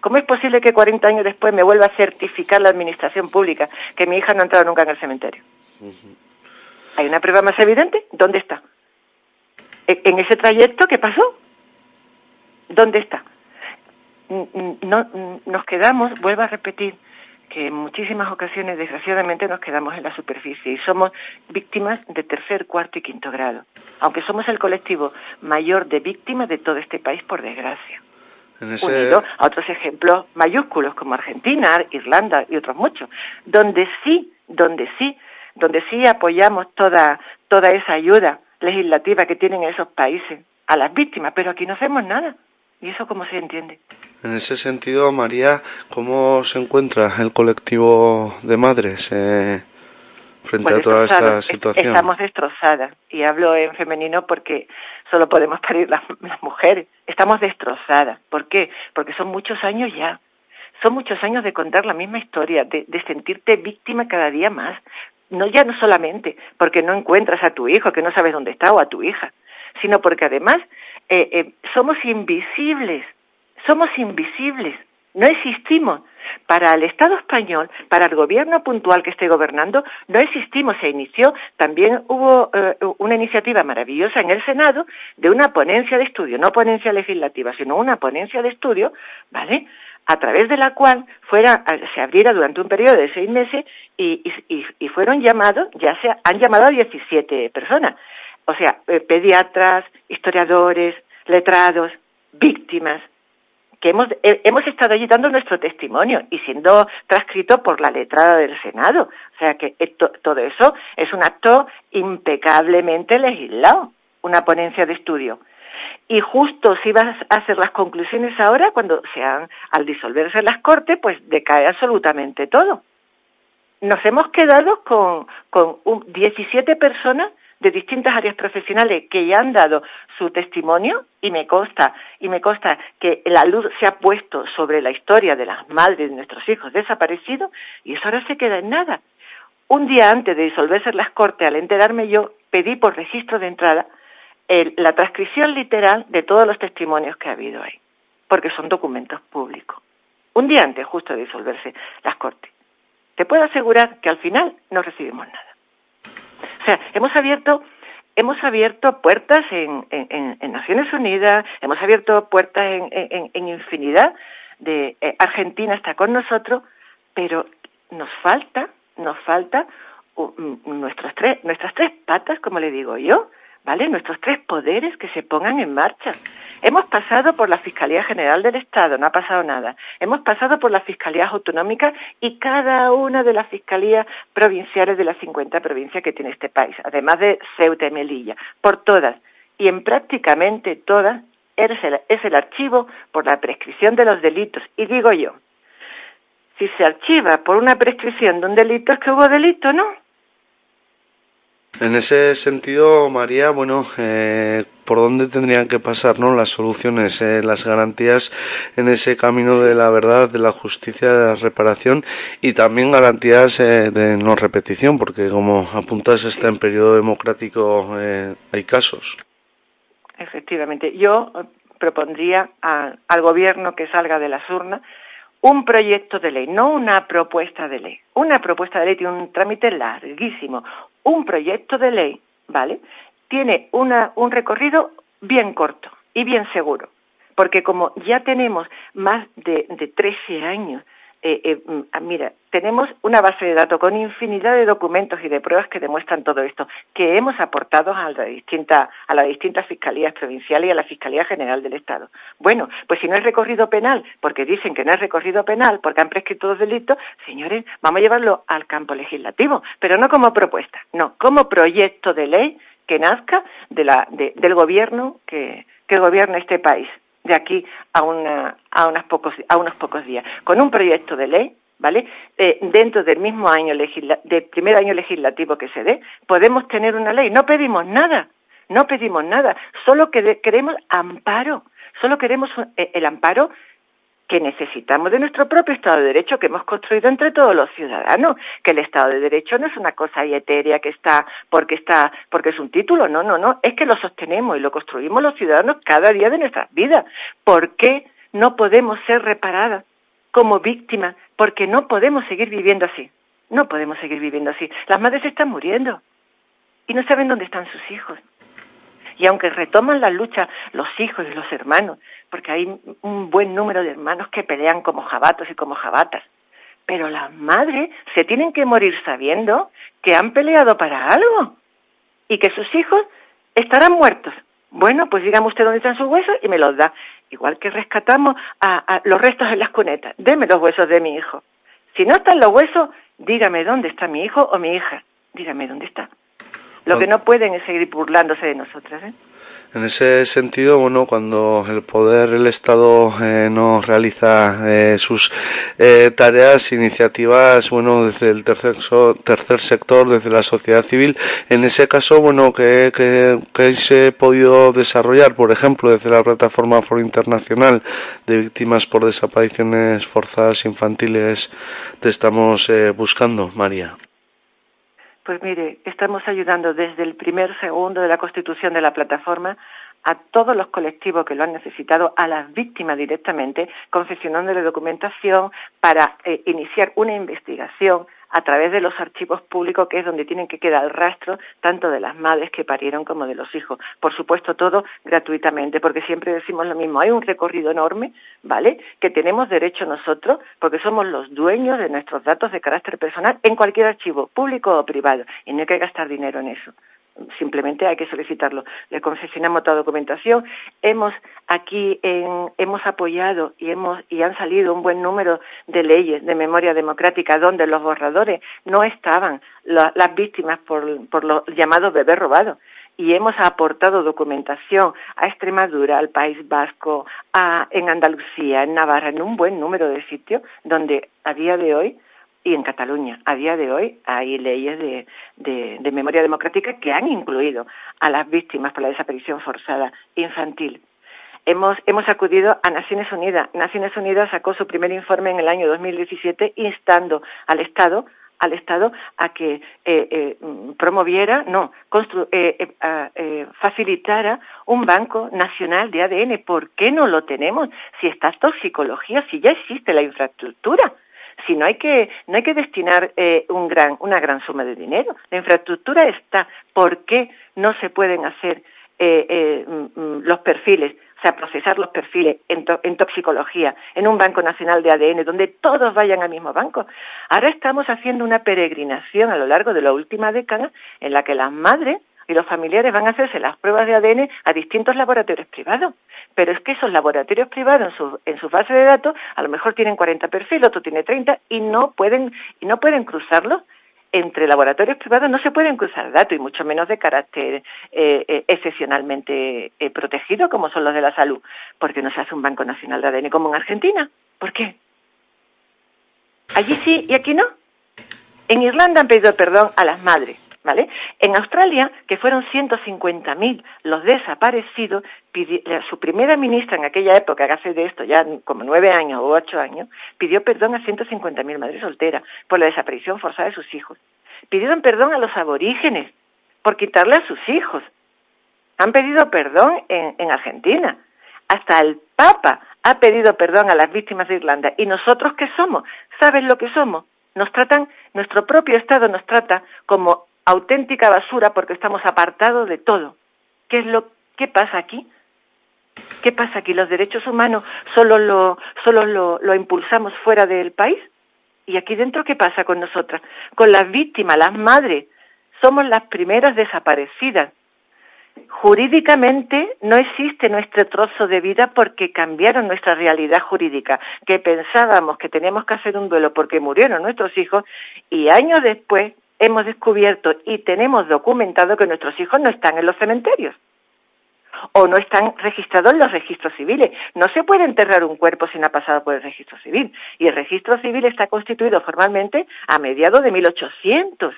¿cómo es posible que 40 años después me vuelva a certificar la administración pública que mi hija no ha entrado nunca en el cementerio? ¿Hay una prueba más evidente? ¿Dónde está? ¿E- ¿En ese trayecto qué pasó? ¿Dónde está? No, nos quedamos, vuelvo a repetir, que en muchísimas ocasiones, desgraciadamente, nos quedamos en la superficie y somos víctimas de tercer, cuarto y quinto grado, aunque somos el colectivo mayor de víctimas de todo este país, por desgracia. Ese, Unido a otros ejemplos mayúsculos como Argentina, Irlanda y otros muchos, donde sí, donde sí, donde sí apoyamos toda, toda esa ayuda legislativa que tienen esos países a las víctimas, pero aquí no hacemos nada. ¿Y eso cómo se entiende? En ese sentido, María, ¿cómo se encuentra el colectivo de madres eh, frente Pues a toda esta situación? Estamos destrozadas. Y hablo en femenino porque solo podemos parir las, las mujeres. Estamos destrozadas. ¿Por qué? Porque son muchos años ya. Son muchos años de contar la misma historia, de, de sentirte víctima cada día más. No ya no solamente porque no encuentras a tu hijo, que no sabes dónde está, o a tu hija, sino porque además eh, eh, somos invisibles. Somos invisibles. No existimos. Para el Estado español, para el gobierno puntual que esté gobernando, no existimos. Se inició, también hubo eh, una iniciativa maravillosa en el Senado de una ponencia de estudio, no ponencia legislativa, sino una ponencia de estudio, ¿vale? A través de la cual fuera, se abriera durante un periodo de seis meses y, y, y- y fueron llamados, ya se han llamado a 17 personas. O sea, eh, pediatras, historiadores, letrados, víctimas, que hemos, hemos estado allí dando nuestro testimonio y siendo transcrito por la letrada del Senado. O sea que to- todo eso es un acto impecablemente legislado, una ponencia de estudio. Y justo si vas a hacer las conclusiones ahora, cuando sean, al disolverse las cortes, pues decae absolutamente todo. Nos hemos quedado con, con un- 17 personas de distintas áreas profesionales que ya han dado su testimonio y me consta y me consta que la luz se ha puesto sobre la historia de las madres de nuestros hijos desaparecidos y eso ahora se queda en nada. Un día antes de disolverse las cortes, al enterarme yo, pedí por registro de entrada la transcripción literal de todos los testimonios que ha habido ahí, porque son documentos públicos. Un día antes, justo de disolverse las cortes. Te puedo asegurar que al final no recibimos nada. O sea, hemos abierto, hemos abierto puertas en, Naciones Unidas, hemos abierto puertas en, infinidad de eh, Argentina está con nosotros, pero nos falta, nos falta uh, mm, nuestros tres, nuestras tres patas, como le digo yo, ¿vale? Nuestros tres poderes que se pongan en marcha. Hemos pasado por la Fiscalía General del Estado, no ha pasado nada. Hemos pasado por las Fiscalías Autonómicas y cada una de las Fiscalías provinciales de las 50 provincias que tiene este país, además de Ceuta y Melilla, por todas. y en prácticamente todas es el, es el archivo por la prescripción de los delitos. Y digo yo, si se archiva por una prescripción de un delito es que hubo delito, ¿no? En ese sentido, María, bueno, eh, ¿por dónde tendrían que pasar ¿no? las soluciones, eh, las garantías en ese camino de la verdad, de la justicia, de la reparación y también garantías eh, de no repetición? Porque como apuntas, está en periodo democrático, eh, hay casos. Efectivamente. Yo eh, propondría a- al gobierno que salga de las urnas un proyecto de ley, no una propuesta de ley. Una propuesta de ley tiene un trámite larguísimo. Un proyecto de ley, ¿vale? Tiene una, un recorrido bien corto y bien seguro. Porque como ya tenemos más de, de 13 años eh, eh, mm, ah, mira, tenemos una base de datos con infinidad de documentos y de pruebas que demuestran todo esto, que hemos aportado a, la distinta, las distintas fiscalías provinciales y a la Fiscalía General del Estado. Bueno, pues si no es recorrido penal, porque dicen que no es recorrido penal, porque han prescrito los delitos, señores, vamos a llevarlo al campo legislativo, pero no como propuesta, no, como proyecto de ley que nazca de la, de- del gobierno que, que gobierna este país de aquí a, una, a, unas pocos, a unos pocos días, con un proyecto de ley, ¿vale? Eh, dentro del mismo año del primer año legislativo que se dé, podemos tener una ley. No pedimos nada, no pedimos nada, solo que queremos amparo, solo queremos un- eh, el amparo que necesitamos de nuestro propio Estado de Derecho que hemos construido entre todos los ciudadanos, que el Estado de Derecho no es una cosa ahí etérea que está porque está porque es un título, no, no, no, es que lo sostenemos y lo construimos los ciudadanos cada día de nuestras vidas. ¿Por qué no podemos ser reparadas como víctimas? Porque no podemos seguir viviendo así. No podemos seguir viviendo así. Las madres están muriendo y no saben dónde están sus hijos. Y aunque retoman la lucha los hijos y los hermanos, porque hay un buen número de hermanos que pelean como jabatos y como jabatas, pero las madres se tienen que morir sabiendo que han peleado para algo y que sus hijos estarán muertos. Bueno, pues dígame usted dónde están sus huesos y me los da. Igual que rescatamos a, a los restos en las cunetas. Deme los huesos de mi hijo. Si no están los huesos, dígame dónde está mi hijo o mi hija. Dígame dónde está. Lo que no pueden es seguir burlándose de nosotras. ¿eh? En ese sentido, bueno, cuando el poder, el Estado eh, no realiza eh, sus eh, tareas, iniciativas, bueno, desde el tercer, tercer sector, desde la sociedad civil, en ese caso, bueno, ¿qué, qué, qué se ha podido desarrollar, por ejemplo, desde la plataforma Foro Internacional de Víctimas por Desapariciones Forzadas Infantiles, te estamos eh, buscando, María? Pues mire, estamos ayudando desde el primer segundo de la constitución de la plataforma a todos los colectivos que lo han necesitado, a las víctimas directamente, confeccionándole documentación para eh, iniciar una investigación a través de los archivos públicos, que es donde tienen que quedar el rastro tanto de las madres que parieron como de los hijos. Por supuesto, todo gratuitamente, porque siempre decimos lo mismo. Hay un recorrido enorme, ¿vale? Que tenemos derecho nosotros, porque somos los dueños de nuestros datos de carácter personal en cualquier archivo, público o privado, y no hay que gastar dinero en eso simplemente hay que solicitarlo. Le confeccionamos toda documentación. Hemos aquí en- hemos apoyado y hemos y han salido un buen número de leyes de memoria democrática donde los borradores no estaban la- las víctimas por, por los llamados bebés robados y hemos aportado documentación a Extremadura, al País Vasco, a, en Andalucía, en Navarra, en un buen número de sitios donde a día de hoy y en Cataluña. A día de hoy hay leyes de, de, memoria democrática que han incluido a las víctimas por la desaparición forzada infantil. Hemos, hemos acudido a Naciones Unidas. Naciones Unidas sacó su primer informe en el año 2017 instando al Estado al Estado a que eh, eh, promoviera, no, constru- eh, eh, eh, facilitara un banco nacional de ADN. ¿Por qué no lo tenemos? Si está toxicología, si ya existe la infraestructura si no hay que no hay que destinar eh, un gran una gran suma de dinero. La infraestructura está. Por qué no se pueden hacer eh, eh, mm, mm, los perfiles o sea procesar los perfiles en, to- en toxicología en un banco nacional de ADN donde todos vayan al mismo banco ahora estamos haciendo una peregrinación a lo largo de la última década en la que las madres y los familiares van a hacerse las pruebas de ADN a distintos laboratorios privados. Pero es que esos laboratorios privados en su, en su base de datos a lo mejor tienen 40 perfiles, otro tiene 30 y no pueden, y no pueden cruzarlos entre laboratorios privados no se pueden cruzar datos y mucho menos de carácter eh, eh, excepcionalmente eh, protegido como son los de la salud, porque no se hace un Banco Nacional de ADN como en Argentina. ¿Por qué? Allí sí y aquí no. En Irlanda han pedido perdón a las madres, ¿vale? En Australia, que fueron 150.000 los desaparecidos, su primera ministra en aquella época, que hace de esto ya como nueve años o ocho años, pidió perdón a 150.000 madres solteras por la desaparición forzada de sus hijos. Pidieron perdón a los aborígenes por quitarle a sus hijos. Han pedido perdón en, en Argentina. Hasta el Papa ha pedido perdón a las víctimas de Irlanda. ¿Y nosotros qué somos? ¿Saben lo que somos? Nos tratan, nuestro propio Estado nos trata como auténtica basura porque estamos apartados de todo. ¿Qué es lo qué pasa aquí? ¿Qué pasa aquí? ¿Los derechos humanos solo lo, solo lo, lo impulsamos fuera del país? ¿Y aquí dentro qué pasa con nosotras? Con las víctimas, las madres. Somos las primeras desaparecidas. Jurídicamente no existe nuestro trozo de vida porque cambiaron nuestra realidad jurídica, que pensábamos que teníamos que hacer un duelo porque murieron nuestros hijos y años después hemos descubierto y tenemos documentado que nuestros hijos no están en los cementerios o no están registrados en los registros civiles. No se puede enterrar un cuerpo sin ha pasado por el registro civil. Y el registro civil está constituido formalmente a mediados de 1800.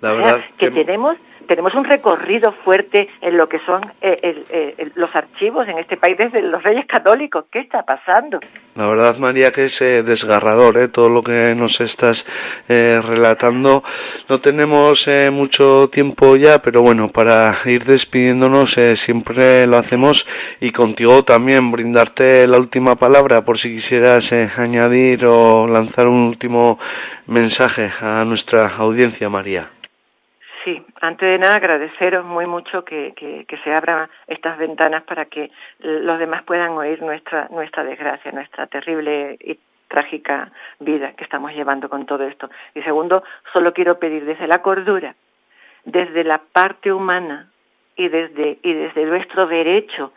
La O sea, verdad que, que tenemos tenemos un recorrido fuerte en lo que son eh, el- eh, el- los archivos en este país desde los reyes católicos. ¿Qué está pasando? La verdad, María, que es eh, desgarrador ¿eh? todo lo que nos estás eh, relatando. No tenemos mucho tiempo ya, pero bueno, para ir despidiéndonos siempre lo hacemos y contigo también brindarte la última palabra por si quisieras añadir o lanzar un último mensaje a nuestra audiencia, María. Sí, antes de nada agradeceros muy mucho que, que, que se abran estas ventanas para que los demás puedan oír nuestra, nuestra desgracia, nuestra terrible y trágica vida que estamos llevando con todo esto. Y segundo, solo quiero pedir desde la cordura, desde la parte humana y desde, y desde nuestro derecho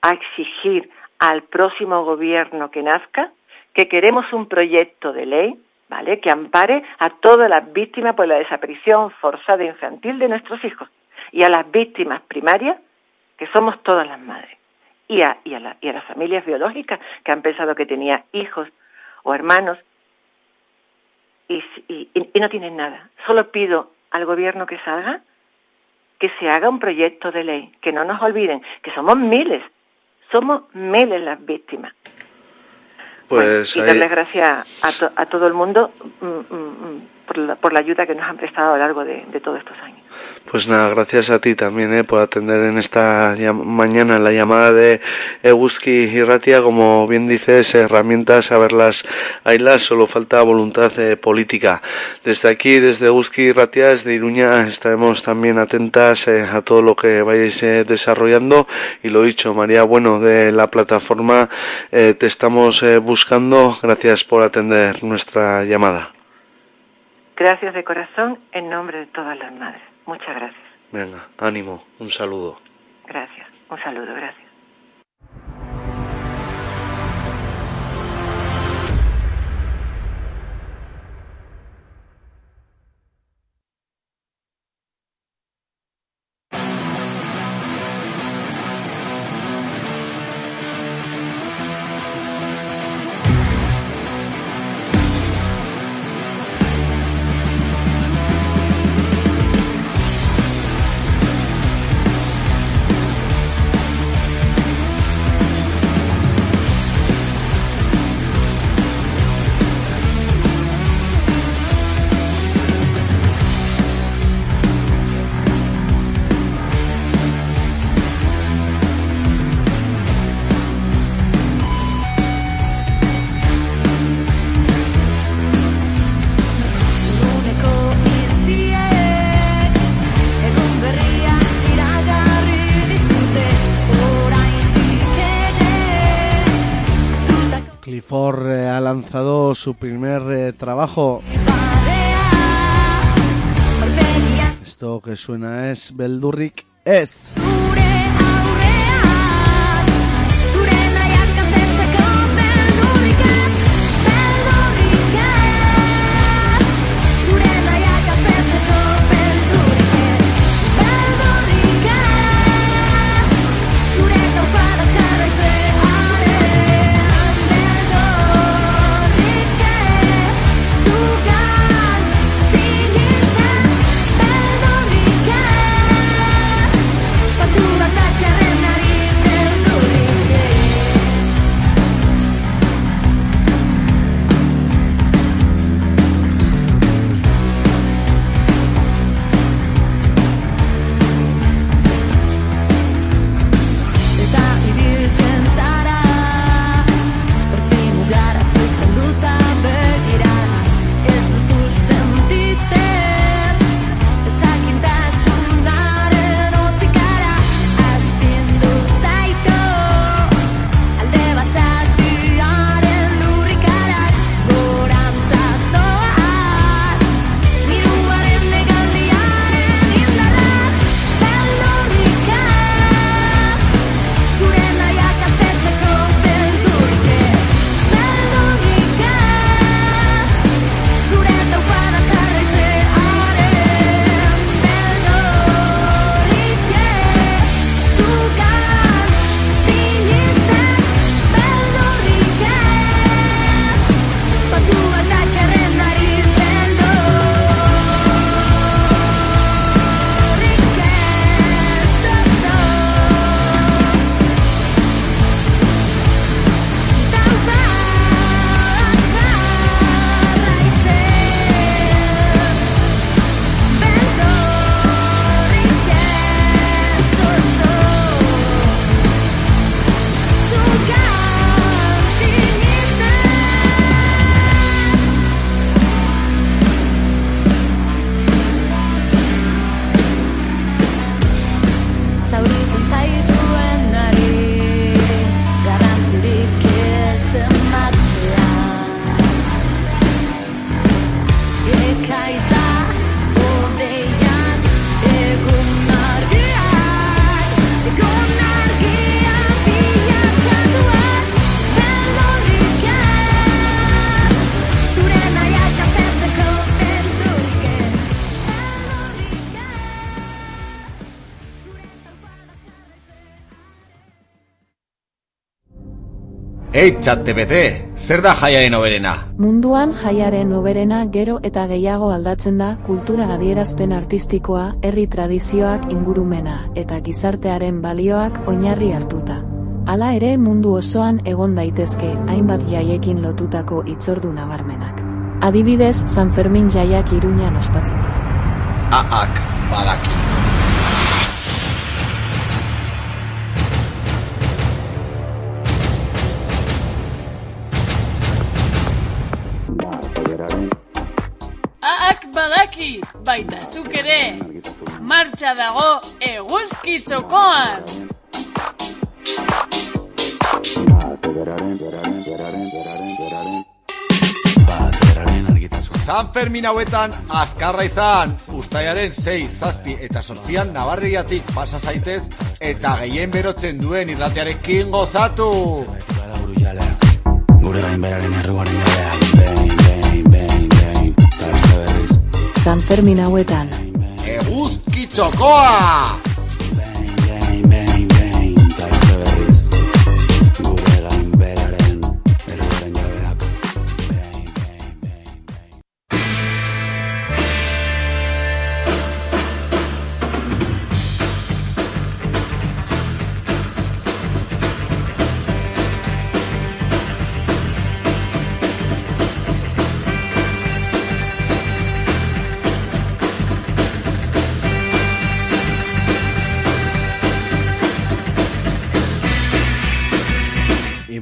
a exigir al próximo gobierno que nazca que queremos un proyecto de ley ¿vale? Que ampare a todas las víctimas por la desaparición forzada infantil de nuestros hijos y a las víctimas primarias, que somos todas las madres, y a, y a, la- y a las familias biológicas que han pensado que tenía hijos o hermanos y, y- y no tienen nada. Solo pido al gobierno que salga que se haga un proyecto de ley, que no nos olviden que somos miles, somos miles las víctimas Pues y ahí- darles gracias a, to- a todo el mundo mm, mm, mm, por, la, por la ayuda que nos han prestado a lo largo de, todos estos años. Pues nada, gracias a ti también eh, por atender en esta mañana la llamada de Eguski y Ratia. Como bien dices, herramientas, a verlas, haylas, solo falta voluntad eh, política. Desde aquí, desde Eguski y Ratia, desde Iruña, estaremos también atentas eh, a todo lo que vayáis eh, desarrollando. Y lo dicho, María, bueno, de la plataforma eh, te estamos buscando. Gracias por atender nuestra llamada. Gracias de corazón en nombre de todas las madres. Muchas gracias. Venga, ánimo, un saludo. Gracias. Un saludo. Gracias. Clifford eh, ha lanzado su primer eh, trabajo. Esto que suena es Beldurrik Ez. Ei, ChatGPT, zer da jaiaren oberena? Munduan jaiaren oberena gero eta gehiago aldatzen da kultura adierazpen artistikoa, herri tradizioak ingurumena eta gizartearen balioak oinarri hartuta. Hala ere mundu osoan egon daitezke hainbat jaiekin lotutako itzordu nabarmenak. Adibidez, San Fermin jaiak Iruñan ospatzen dira. Martxa dago eguzki txokoan. San Fermin hauetan azkarra izan, ustaiaren 6, zazpi eta sortzian nabarriatik pasa zaitez eta gehien berotzen duen irratiarekin gozatu. Gure gainberaren erruaren San Fermin hauetan, Eguzki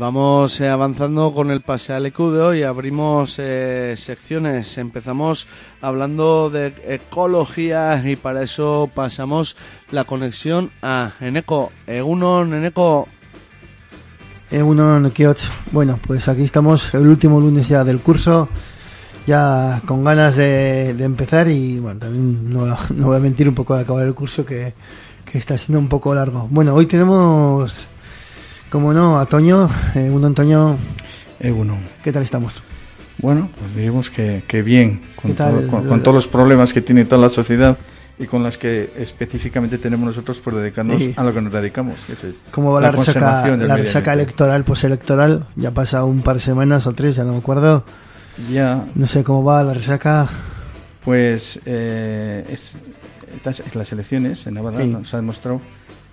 vamos eh, avanzando con el pase al EQ de hoy. Abrimos eh, secciones. Empezamos hablando de ecología y para eso pasamos la conexión a Eneco. Egunon, Eneco. Uno no quiero- Bueno, pues aquí estamos, el último lunes ya del curso, ya con ganas de, empezar y bueno, también no, no voy a mentir un poco de acabar el curso que, que está siendo un poco largo. Bueno, hoy tenemos, como no, a Toño, eh, uno Antonio, Egunon. ¿qué tal estamos? Bueno, pues diríamos que, que bien, con, todo- con- con todos los problemas que tiene toda la sociedad y con las que específicamente tenemos nosotros por dedicarnos Sí. a lo que nos dedicamos. que es el- ¿Cómo va la, resaca, la resaca electoral, postelectoral? Ya pasa un par de semanas o tres, ya no me acuerdo. Ya, No sé cómo va la resaca. pues eh, es, estas las elecciones en Navarra Sí. nos ha demostrado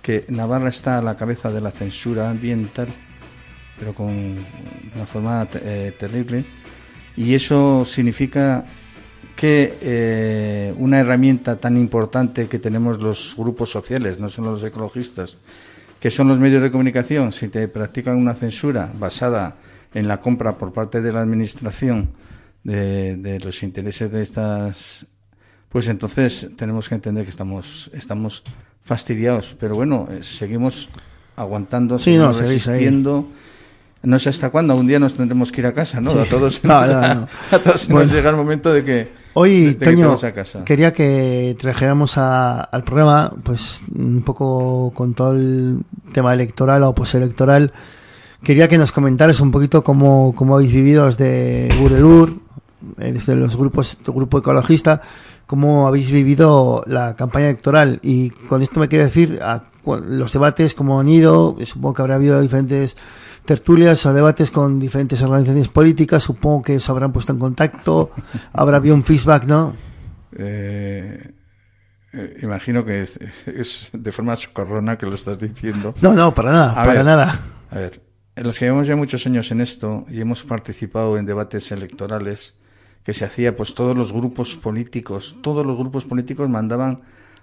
que Navarra está a la cabeza de la censura ambiental, pero con una forma eh, terrible. Y eso significa que eh, una herramienta tan importante que tenemos los grupos sociales, no solo los ecologistas, que son los medios de comunicación, si te practican una censura basada en la compra por parte de la administración de, de los intereses de estas, pues entonces tenemos que entender que estamos, estamos fastidiados. Pero bueno, eh, seguimos aguantando, Sí, no, seguimos resistiendo. No sé hasta cuándo, un día nos tendremos que ir a casa, ¿no? Sí. A todos, *laughs* No, no, no. *laughs* a todos Bueno. nos llega el momento de que, Hoy, Toño, a quería que trajéramos a- al programa, pues, un poco con todo el tema electoral o postelectoral. Quería que nos comentaras un poquito cómo, cómo habéis vivido desde Gurelur, eh, desde los grupos, tu grupo ecologista, cómo habéis vivido la campaña electoral. Y con esto me quiero decir, a los debates, cómo han ido, supongo que habrá habido diferentes tertulias o debates con diferentes organizaciones políticas, supongo que se habrán puesto en contacto, *laughs* habrá habido un feedback, ¿no? Eh, eh, imagino que es, es- es de forma socorrona que lo estás diciendo. No, no, para nada, A para ver, nada. A ver, en los que llevamos ya muchos años en esto y hemos participado en debates electorales que se hacía, pues todos los grupos políticos, todos los grupos políticos mandaban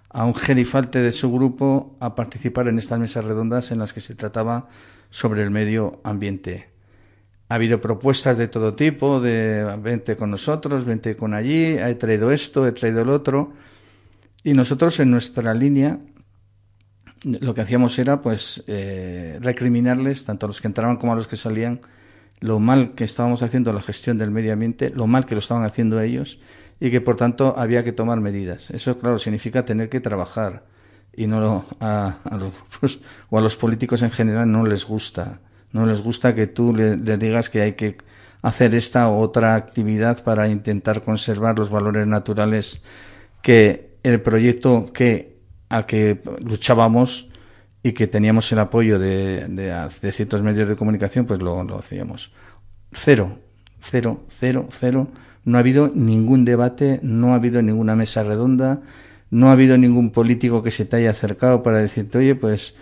a un gerifalte de su grupo a participar en estas mesas redondas en las que se trataba sobre el medio ambiente. Ha habido propuestas de todo tipo, de vente con nosotros, vente con allí, he traído esto, he traído el otro. Y nosotros en nuestra línea lo que hacíamos era pues eh, recriminarles, tanto a los que entraban como a los que salían, lo mal que estábamos haciendo la gestión del medio ambiente, lo mal que lo estaban haciendo ellos y que por tanto había que tomar medidas. Eso, claro, significa tener que trabajar y no lo- a, los grupos o a los políticos en general no les gusta. No les gusta que tú le, le digas que hay que hacer esta u otra actividad para intentar conservar los valores naturales que el proyecto que al que luchábamos y que teníamos el apoyo de, de, de ciertos medios de comunicación, pues lo, lo hacíamos. Cero, cero, cero, cero. No ha habido ningún debate, no ha habido ninguna mesa redonda, no ha habido ningún político que se te haya acercado para decirte, oye, pues,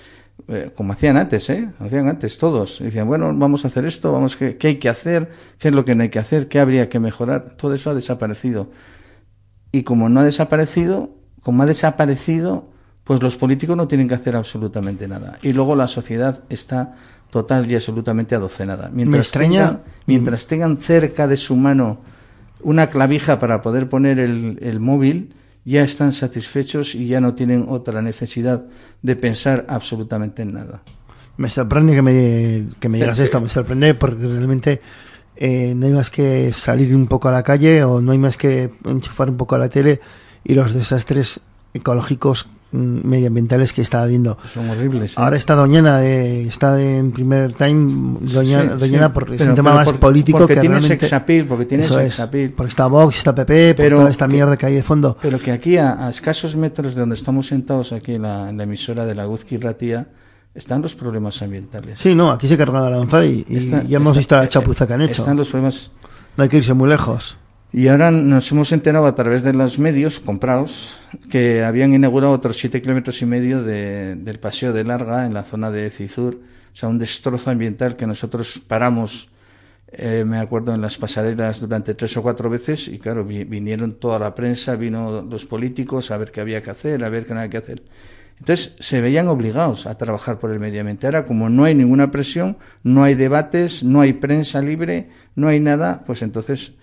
eh, como hacían antes, ¿eh? Hacían antes todos. Decían, bueno, vamos a hacer esto, vamos, ¿qué, ¿qué hay que hacer? ¿Qué es lo que no hay que hacer? ¿Qué habría que mejorar? Todo eso ha desaparecido. Y como no ha desaparecido, como ha desaparecido, pues los políticos no tienen que hacer absolutamente nada. Y luego la sociedad está total y absolutamente adocenada. Mientras, Me extraña- tengan, mientras tengan cerca de su mano una clavija para poder poner el, el móvil, ya están satisfechos y ya no tienen otra necesidad de pensar absolutamente en nada. Me sorprende que me, que me digas esto, me sorprende porque realmente eh, no hay más que salir un poco a la calle o no hay más que enchufar un poco a la tele y los desastres ecológicos medioambientales que está habiendo. Son horribles. ¿eh? Ahora está Doñana, de, está de- en primer time, Doñana, Sí, Doñana sí. porque es un tema más por- político porque que tiene realmente... porque tiene Eso sex es. Porque está Vox, está PP, por Pero toda esta que- mierda que hay de fondo. Pero que aquí, a, a escasos metros de donde estamos sentados, aquí en la, en la emisora de la Guzki Ratía, están los problemas ambientales. Sí, no, aquí se carga la lanza y, y Está- ya hemos está- visto la eh, chapuza que han hecho. Están los problemas. No hay que irse muy lejos. Y ahora nos hemos enterado a través de los medios comprados que habían inaugurado otros siete kilómetros y medio de- del paseo de Larga en la zona de Cizur. O sea, un destrozo ambiental que nosotros paramos, eh, me acuerdo, en las pasarelas durante tres o cuatro veces y claro, vi- vinieron toda la prensa, vino los políticos a ver qué había que hacer, a ver qué no había que hacer. Entonces se veían obligados a trabajar por el medio ambiente. Ahora, como no hay ninguna presión, no hay debates, no hay prensa libre, no hay nada, pues entonces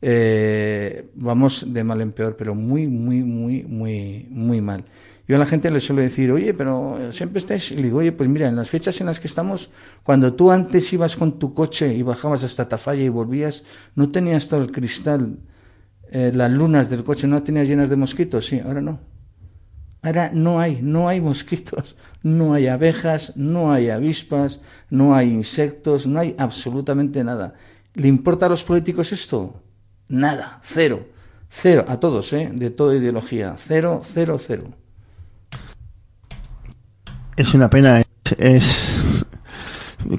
eh, vamos de mal en peor, pero muy, muy, muy, muy, muy mal. Yo a la gente le suelo decir, oye, pero siempre estáis, y le digo, oye, pues mira, en las fechas en las que estamos, cuando tú antes ibas con tu coche y bajabas hasta Tafalla y volvías, no tenías todo el cristal, eh, las lunas del coche, no tenías llenas de mosquitos, sí, ahora no. Ahora no hay, no hay mosquitos, no hay abejas, no hay avispas, no hay insectos, no hay absolutamente nada. ¿Le importa a los políticos esto? Nada, cero, cero, a todos, ¿eh? de toda ideología, cero, cero, cero. Es una pena, es, es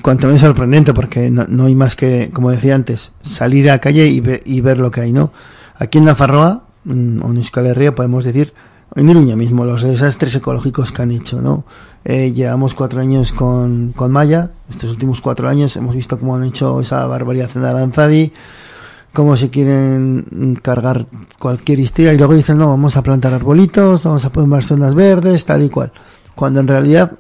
cuanto menos sorprendente porque no, no hay más que, como decía antes, salir a la calle y, ve- y ver lo que hay, ¿no? Aquí en Nafarroa, mm, o en Euskal Herria, podemos decir, en Iruña mismo, los desastres ecológicos que han hecho, ¿no? Eh, llevamos cuatro años con, con Maya, estos últimos cuatro años hemos visto cómo han hecho esa barbaridad en Aranzadi, cómo se quieren cargar cualquier historia y luego dicen, no, vamos a plantar arbolitos, vamos a poner más zonas verdes, tal y cual. Cuando en realidad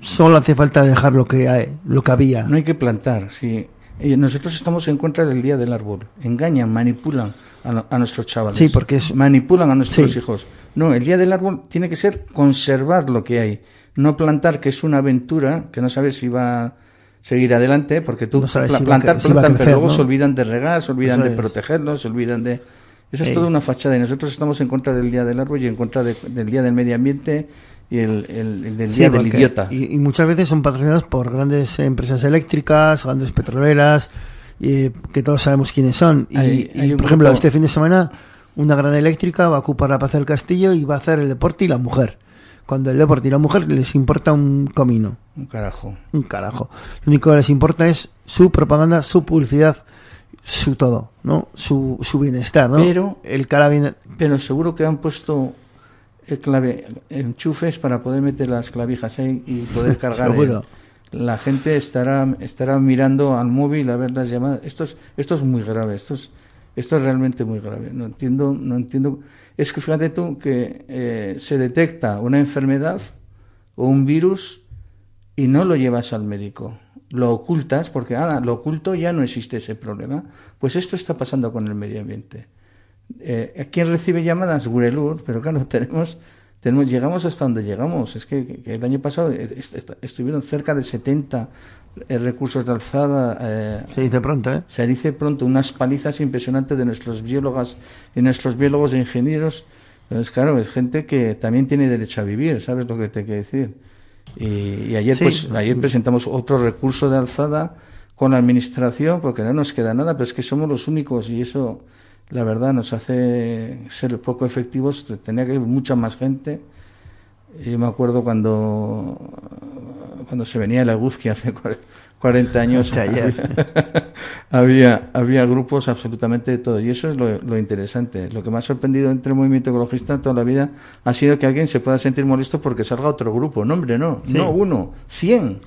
solo hace falta dejar lo que hay, lo que había. No hay que plantar, sí. Nosotros estamos en contra del Día del Árbol. Engañan, manipulan a, a nuestros chavales. Sí, porque es- Manipulan a nuestros Sí. hijos. No, el Día del Árbol tiene que ser conservar lo que hay. No plantar, que es una aventura, que no sabes si va seguir adelante, porque tú No sabes si plantar, si plantan, crecer, pero luego ¿no? se olvidan de regar, se olvidan Eso de protegerlos, se olvidan de... Eso es toda una fachada y nosotros estamos en contra del Día del Árbol y en contra de- del Día del Medio Ambiente y el, el- el del Sí, Día del Idiota. Y, y muchas veces son patrocinados por grandes empresas eléctricas, grandes petroleras, y, que todos sabemos quiénes son. Y, Hay- hay por ejemplo, este fin de semana, una gran eléctrica va a ocupar la plaza del castillo y va a hacer el deporte y la mujer. Cuando el deporte y la mujer les importa un comino. Un carajo. Un carajo. Lo único que les importa es su propaganda, su publicidad, su todo, ¿no? Su, su bienestar, ¿no? Pero- el cara bien... Pero seguro que han puesto el clave, enchufes para poder meter las clavijas ahí y poder *laughs* cargar. Seguro. el- la gente estará, estará mirando al móvil a ver las llamadas. Esto es, esto es muy grave. Esto es, esto es realmente muy grave. No entiendo, no entiendo. Es que fíjate tú que eh, se detecta una enfermedad o un virus y no lo llevas al médico. Lo ocultas porque, ah, lo oculto ya no existe ese problema. Pues esto está pasando con el medio ambiente. Eh, ¿Quién recibe llamadas? Gurelur, pero claro, *laughs* tenemos, tenemos, llegamos hasta donde llegamos. Es que, el año pasado es- es- est- estuvieron cerca de 70 eh, recursos de alzada. eh, Se dice pronto, ¿eh? se dice pronto, unas palizas impresionantes de nuestros biólogas y nuestros biólogos e ingenieros. Entonces, claro, es gente que también tiene derecho a vivir, ¿sabes lo que te quiero decir? Y, y ayer, Sí. pues, ayer presentamos otro recurso de alzada con la administración, porque no nos queda nada, pero es que somos los únicos y eso, la verdad, nos hace ser poco efectivos. Tenía que ir mucha más gente. Yo me acuerdo cuando, cuando se venía la Eguzki hace cuare- 40 años. *laughs* Ayer. *laughs* había, había grupos absolutamente de todo. Y eso es lo, lo interesante. Lo que me ha sorprendido entre el movimiento ecologista toda la vida ha sido que alguien se pueda sentir molesto porque salga otro grupo. No, hombre, no. Sí. No uno. 100.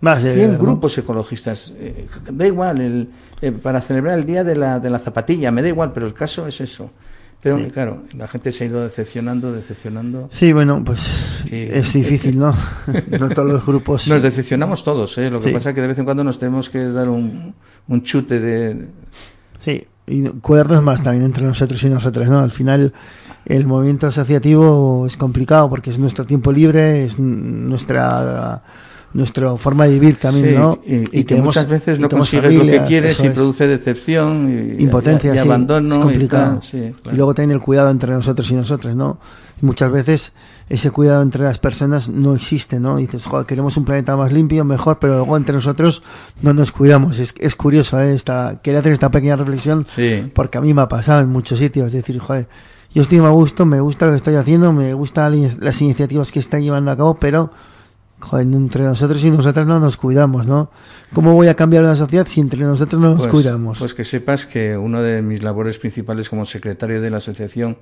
Más de 100 ¿no? grupos ecologistas. Eh, da igual, el, eh, para celebrar el día de la, de la zapatilla, me da igual, pero el caso es eso. Pero Sí. claro, la gente se ha ido decepcionando, decepcionando. Sí, bueno, pues es difícil, ¿no? *laughs* *laughs* no todos los grupos. Nos decepcionamos todos, ¿eh? Lo que Sí. pasa es que de vez en cuando nos tenemos que dar un, un chute de... Sí, y cuidarnos más también entre nosotros y nosotras, ¿no? Al final, el movimiento asociativo es complicado porque es nuestro tiempo libre, es nuestra nuestra forma de vivir también, Sí, ¿no? Y, y que tenemos- muchas veces y no consigues lo que quieres y es. produce decepción y, impotencia, y, y sí, abandono. es complicado. Y, tal, sí, claro. Y luego también el cuidado entre nosotros y nosotras, ¿no? Y muchas veces ese cuidado entre las personas no existe, ¿no? Y dices, joder, queremos un planeta más limpio, mejor, pero luego entre nosotros no nos cuidamos. Es, es curioso, ¿eh? Esta, quería hacer esta pequeña reflexión Sí. porque a mí me ha pasado en muchos sitios. Es decir, joder, yo estoy a gusto, me gusta lo que estoy haciendo, me gustan las iniciativas que está llevando a cabo, pero joder, entre nosotros y nosotras no nos cuidamos, ¿no? ¿Cómo voy a cambiar una sociedad si entre nosotros no nos Pues- cuidamos? Pues que sepas que una de mis labores principales como secretario de la asociación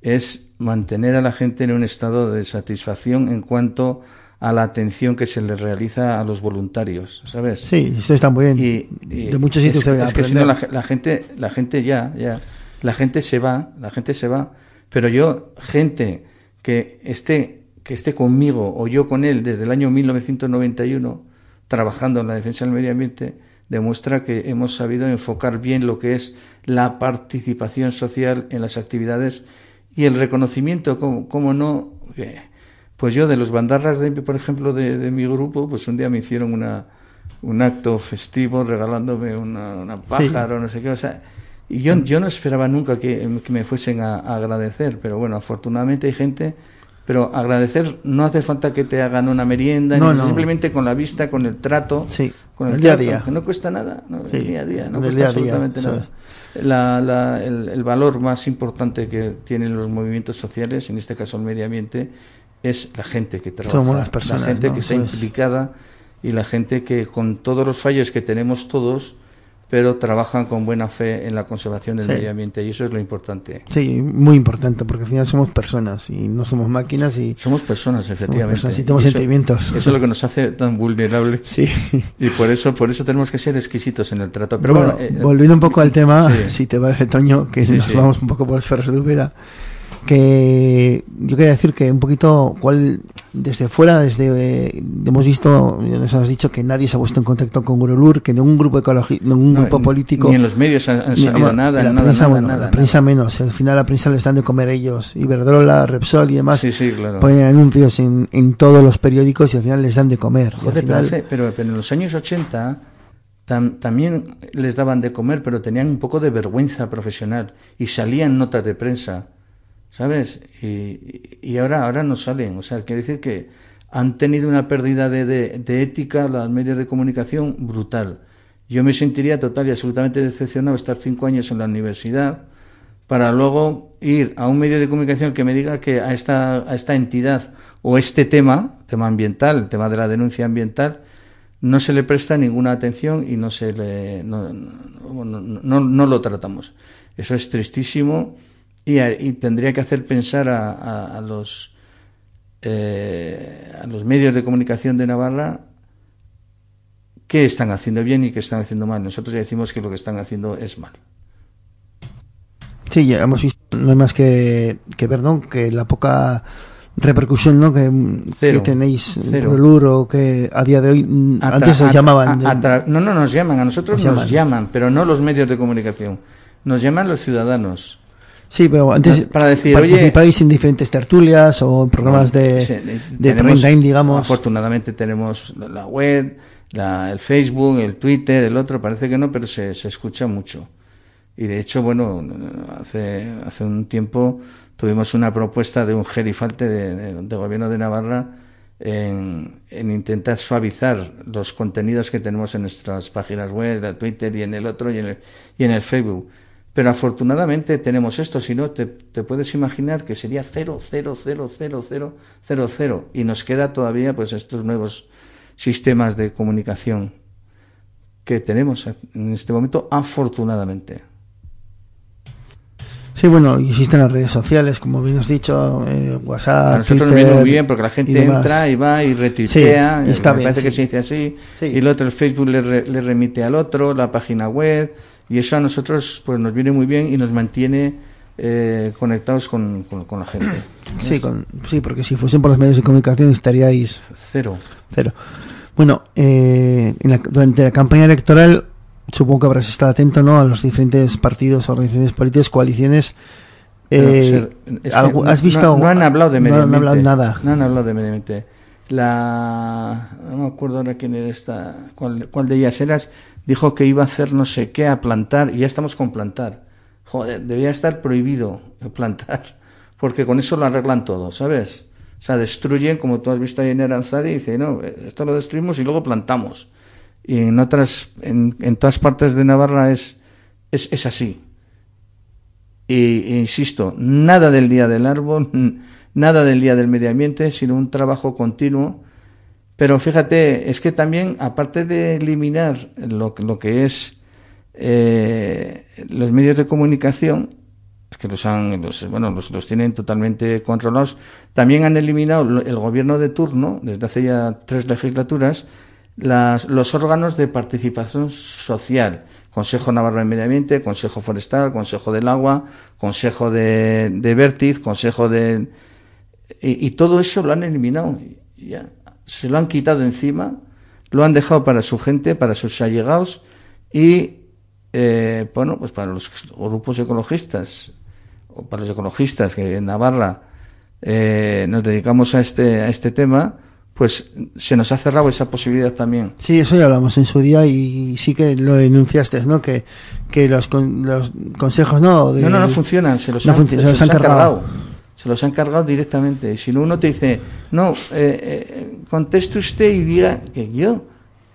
es mantener a la gente en un estado de satisfacción en cuanto a la atención que se le realiza a los voluntarios, ¿sabes? Sí, eso está muy bien. Y- y de muchos sitios es, se es que si no la, la gente la gente ya ya la gente se va la gente se va pero yo gente que esté que esté conmigo o yo con él desde el año 1991 trabajando en la defensa del medio ambiente demuestra que hemos sabido enfocar bien lo que es la participación social en las actividades y el reconocimiento como, como no eh, pues yo de los bandarras de por ejemplo de, de mi grupo pues un día me hicieron una un acto festivo regalándome una, una pájaro, no sé qué, o sea, y yo, yo no esperaba nunca que, que me fuesen a, a agradecer, pero bueno, afortunadamente hay gente, pero agradecer no hace falta que te hagan una merienda, No, ni no. simplemente con la vista, con el trato, Sí, con el, el día a trato, día. que no cuesta nada, no, Sí, el día a día, no el cuesta día a día, absolutamente nada. La- la- el, el valor más importante que tienen los movimientos sociales, en este caso el medio ambiente, es la gente que trabaja, Somos las personas, la gente que está implicada y la gente que con todos los fallos que tenemos todos, pero trabajan con buena fe en la conservación del Sí. medio ambiente y eso es lo importante. Sí, muy importante, porque al final somos personas y no somos máquinas y... Somos personas, efectivamente. personas y tenemos eso- sentimientos. Eso es lo que nos hace tan vulnerables. Sí. Y por eso, por eso tenemos que ser exquisitos en el trato. Pero bueno, bueno, eh, volviendo un poco al tema, sí. si te parece, Toño, que Sí, nos vamos un poco por esferas de que yo quería decir que un poquito, cuál, desde fuera, desde, eh, hemos visto, nos has dicho que nadie se ha puesto en contacto con Grolur, que ningún grupo ecológico, ningún No, grupo ni- político... ni en los medios han- han ni- sabido bueno, nada, la nada, prensa, nada, bueno, nada, la prensa menos, al final la prensa les dan de comer ellos, Iberdrola, Repsol y demás, Sí, sí, claro. ponen anuncios en, en todos los periódicos y al final les dan de comer. Pero, hace- pero, pero en los años 80 tam- también les daban de comer, pero tenían un poco de vergüenza profesional y salían notas de prensa, ¿sabes? Y, y ahora, ahora no salen. O sea, quiere decir que han tenido una pérdida de, de- de ética los medios de comunicación brutal. Yo me sentiría total y absolutamente decepcionado estar cinco años en la universidad para luego ir a un medio de comunicación que me diga que a esta, a esta entidad o este tema, tema ambiental, tema de la denuncia ambiental, no se le presta ninguna atención y no se le no, no- no- no lo tratamos. Eso es tristísimo y, y tendría que hacer pensar a, a- a los eh, a los medios de comunicación de Navarra qué están haciendo bien y qué están haciendo mal. Nosotros ya decimos que lo que están haciendo es mal. Sí, ya hemos visto, no hay más que, que ver, ¿no? Que la poca repercusión, ¿no? Que, Cero. que tenéis Cero. por el Uro, que a día de hoy, mm, A antes os llamaban. a- a no, no nos llaman, a nosotros Nos nos llaman. llaman, pero no los medios de comunicación. Nos llaman los ciudadanos. Sí, pero antes para decir, oye, participáis en diferentes tertulias o en programas de, Sí, de tenemos- prime time, digamos. Afortunadamente tenemos la- web, la- el Facebook, el Twitter, el otro, parece que no, pero se, se escucha mucho. Y de hecho, bueno, hace, hace un tiempo tuvimos una propuesta de un gerifalte de, de- de gobierno de Navarra en, en intentar suavizar los contenidos que tenemos en nuestras páginas web, de Twitter y en el otro y en el, y en el Facebook. Pero afortunadamente tenemos esto, si no te, te puedes imaginar que sería 0, 0, 0, 0, 0, 0, 0. Y nos queda todavía pues estos nuevos sistemas de comunicación que tenemos en este momento, afortunadamente. Sí, bueno, existen las redes sociales, como bien has dicho, eh, WhatsApp, A nosotros nos Twitter viene muy bien porque la gente entra y va y retuitea. Sí, está me bien, parece que se dice así. Sí. Y el otro, el Facebook le, re- le remite al otro, la página web. Y eso a nosotros pues nos viene muy bien y nos mantiene eh, conectados con, con- con la gente. *clears throat* Sí, con, sí, porque si fuesen por los medios de comunicación estaríais Cero. cero. Bueno, eh, en la- durante la campaña electoral supongo que habrás estado atento ¿no? a los diferentes partidos, organizaciones políticas, coaliciones. Eh, algo- no- ¿Has visto? No, no han hablado de no medio han hablado ambiente. nada. No han hablado de medio ambiente. La. No me acuerdo ahora quién era esta. Cuál, cuál de ellas eras. Dijo que iba a hacer no sé qué, a plantar. Y ya estamos con plantar. Joder, debía estar prohibido *laughs* plantar. Porque con eso lo arreglan todo, ¿sabes? O sea, destruyen, como tú has visto ahí en Aranzadi, y dice, no, esto lo destruimos y luego plantamos. Y en otras, en, en todas partes de Navarra es, es, es así. Y, e insisto, nada del día del árbol, *laughs* nada del día del medio ambiente, sino un trabajo continuo. Pero fíjate, es que también, aparte de eliminar lo, que- lo que es eh, los medios de comunicación, que los han, los, bueno, los, los tienen totalmente controlados, también han eliminado el gobierno de turno, desde hace ya tres legislaturas, las, los órganos de participación social. Consejo Navarro de Medio Ambiente, Consejo Forestal, Consejo del Agua, Consejo de, de Vértiz, Consejo de... Y, y todo eso lo han eliminado. Ya, se lo han quitado encima, lo han dejado para su gente, para sus allegados y, eh, bueno, pues para los grupos ecologistas o para los ecologistas que en Navarra eh, nos dedicamos a este, a este tema, pues se nos ha cerrado esa posibilidad también. Sí, eso ya hablamos en su día y sí que lo denunciaste, ¿no? Que, que los, con- los consejos no. de- No, no, no funcionan, se los, no han, se los han cargado. Se los han cargado directamente. Si no, uno te dice, no, eh, eh, conteste usted y diga que yo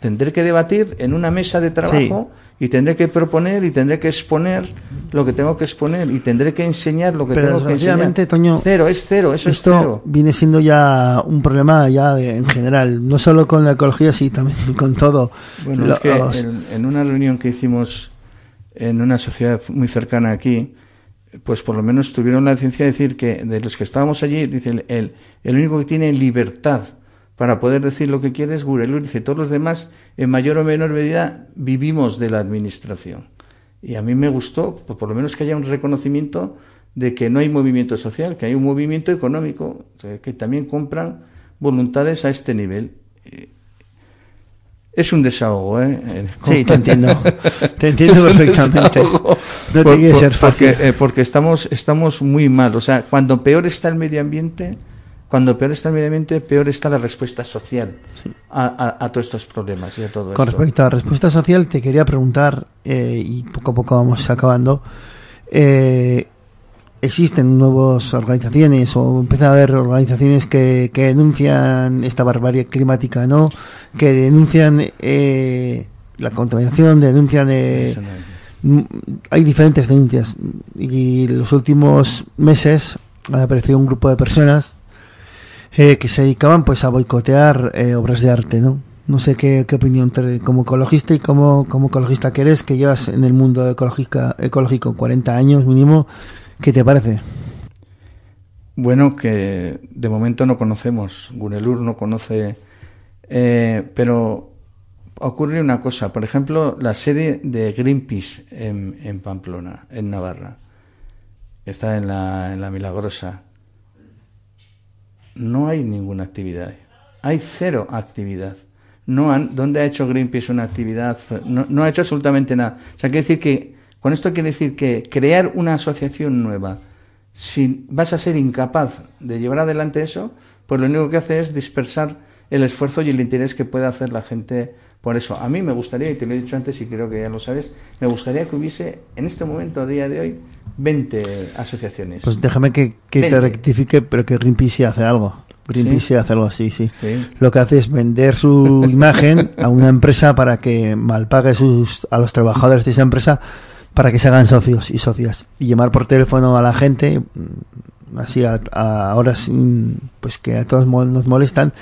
tendré que debatir en una mesa de trabajo y tendré que proponer y tendré que exponer lo que tengo que exponer y tendré que enseñar lo que Pero tengo que enseñar. Toño, Cero, es cero, eso es Esto cero. viene siendo ya un problema ya de- en general, no solo con la ecología, sino también *laughs* con todo. Bueno, Los- es que en, en una reunión que hicimos en una sociedad muy cercana aquí, pues por lo menos tuvieron la decencia de decir que de los que estábamos allí, dice el, el, único que tiene libertad para poder decir lo que quiere es Gurelur, dice todos los demás en mayor o menor medida vivimos de la administración. Y a mí me gustó, pues por lo menos que haya un reconocimiento de que no hay movimiento social, que hay un movimiento económico, que también compran voluntades a este nivel. Es un desahogo, ¿eh? Sí, te entiendo. Te entiendo *laughs* perfectamente. desahogo. No tiene que ser fácil. Porque, eh, porque estamos, estamos muy mal. O sea, cuando peor está el medio ambiente, cuando peor está el medio ambiente, peor está la respuesta social a, a- a todos estos problemas y a todo Con esto. respecto a la respuesta social, te quería preguntar, eh, y poco a poco vamos acabando, eh, ¿existen nuevas organizaciones o empieza a haber organizaciones que, que denuncian esta barbarie climática, ¿no? Que denuncian eh, la contaminación, denuncian... eh, hay. Diferentes denuncias y en los últimos meses ha aparecido un grupo de personas eh, que se dedicaban pues a boicotear eh, obras de arte no no sé qué, qué opinión te- como ecologista y como, como ecologista que eres que llevas en el mundo ecológica, ecológico 40 años mínimo ¿qué te parece? Bueno, que de momento no conocemos. Gunelur no conoce. eh, pero ocurre una cosa. Por ejemplo, la sede de Greenpeace en, en Pamplona, en Navarra. Está en la, en la Milagrosa. No hay ninguna actividad. Hay cero actividad. No han, ¿Dónde ha hecho Greenpeace una actividad? No, no ha hecho absolutamente nada. O sea, quiere decir que, con esto quiere decir que crear una asociación nueva, si vas a ser incapaz de llevar adelante eso, pues lo único que hace es dispersar el esfuerzo y el interés que puede hacer la gente por eso. A mí me gustaría, y te lo he dicho antes y creo que ya lo sabes, me gustaría que hubiese en este momento, a día de hoy, 20 asociaciones. pues déjame que, que te 20. rectifique pero que Greenpeace sí hace algo Greenpeace sí hace algo así sí. Sí. lo que hace es vender su *laughs* imagen a una empresa para que malpague sus, a los trabajadores de esa empresa para que se hagan socios y socias y llamar por teléfono a la gente mm, así a, a horas mm, pues que a todos nos molestan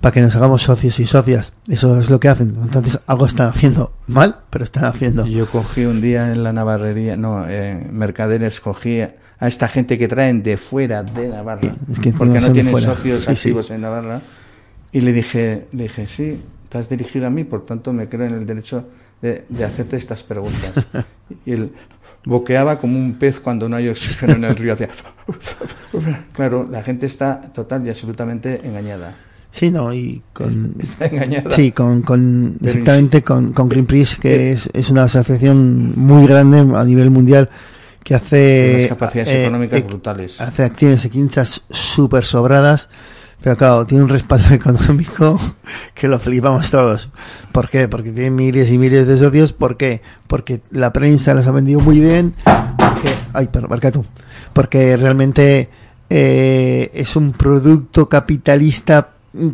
para que nos hagamos socios y socias eso es lo que hacen entonces algo están haciendo mal pero están haciendo Yo cogí un día en la navarrería, no, en Mercaderes cogí a esta gente que traen de fuera de Navarra, es que porque no tienen fuera. socios Sí, sí. activos en Navarra, y le dije, le dije, sí, te has dirigido a mí, por tanto me creo en el derecho de, de hacerte estas preguntas. *laughs* y él boqueaba como un pez cuando no hay oxígeno en el río. Hacía... *laughs* claro, la gente está total y absolutamente engañada. Sí, no, y con... Está engañada. Sí, con, con Pero exactamente con, con Greenpeace, que es, es una asociación muy grande a nivel mundial que hace... Unas capacidades eh, económicas eh, brutales. Hace acciones equinchas súper sobradas, pero claro, tiene un respaldo *laughs* económico que lo flipamos todos. ¿Por qué? Porque tiene miles y miles de socios. ¿Por qué? Porque la prensa los ha vendido muy bien. Porque, ay, perdón, marca tú. Porque realmente eh, es un producto capitalista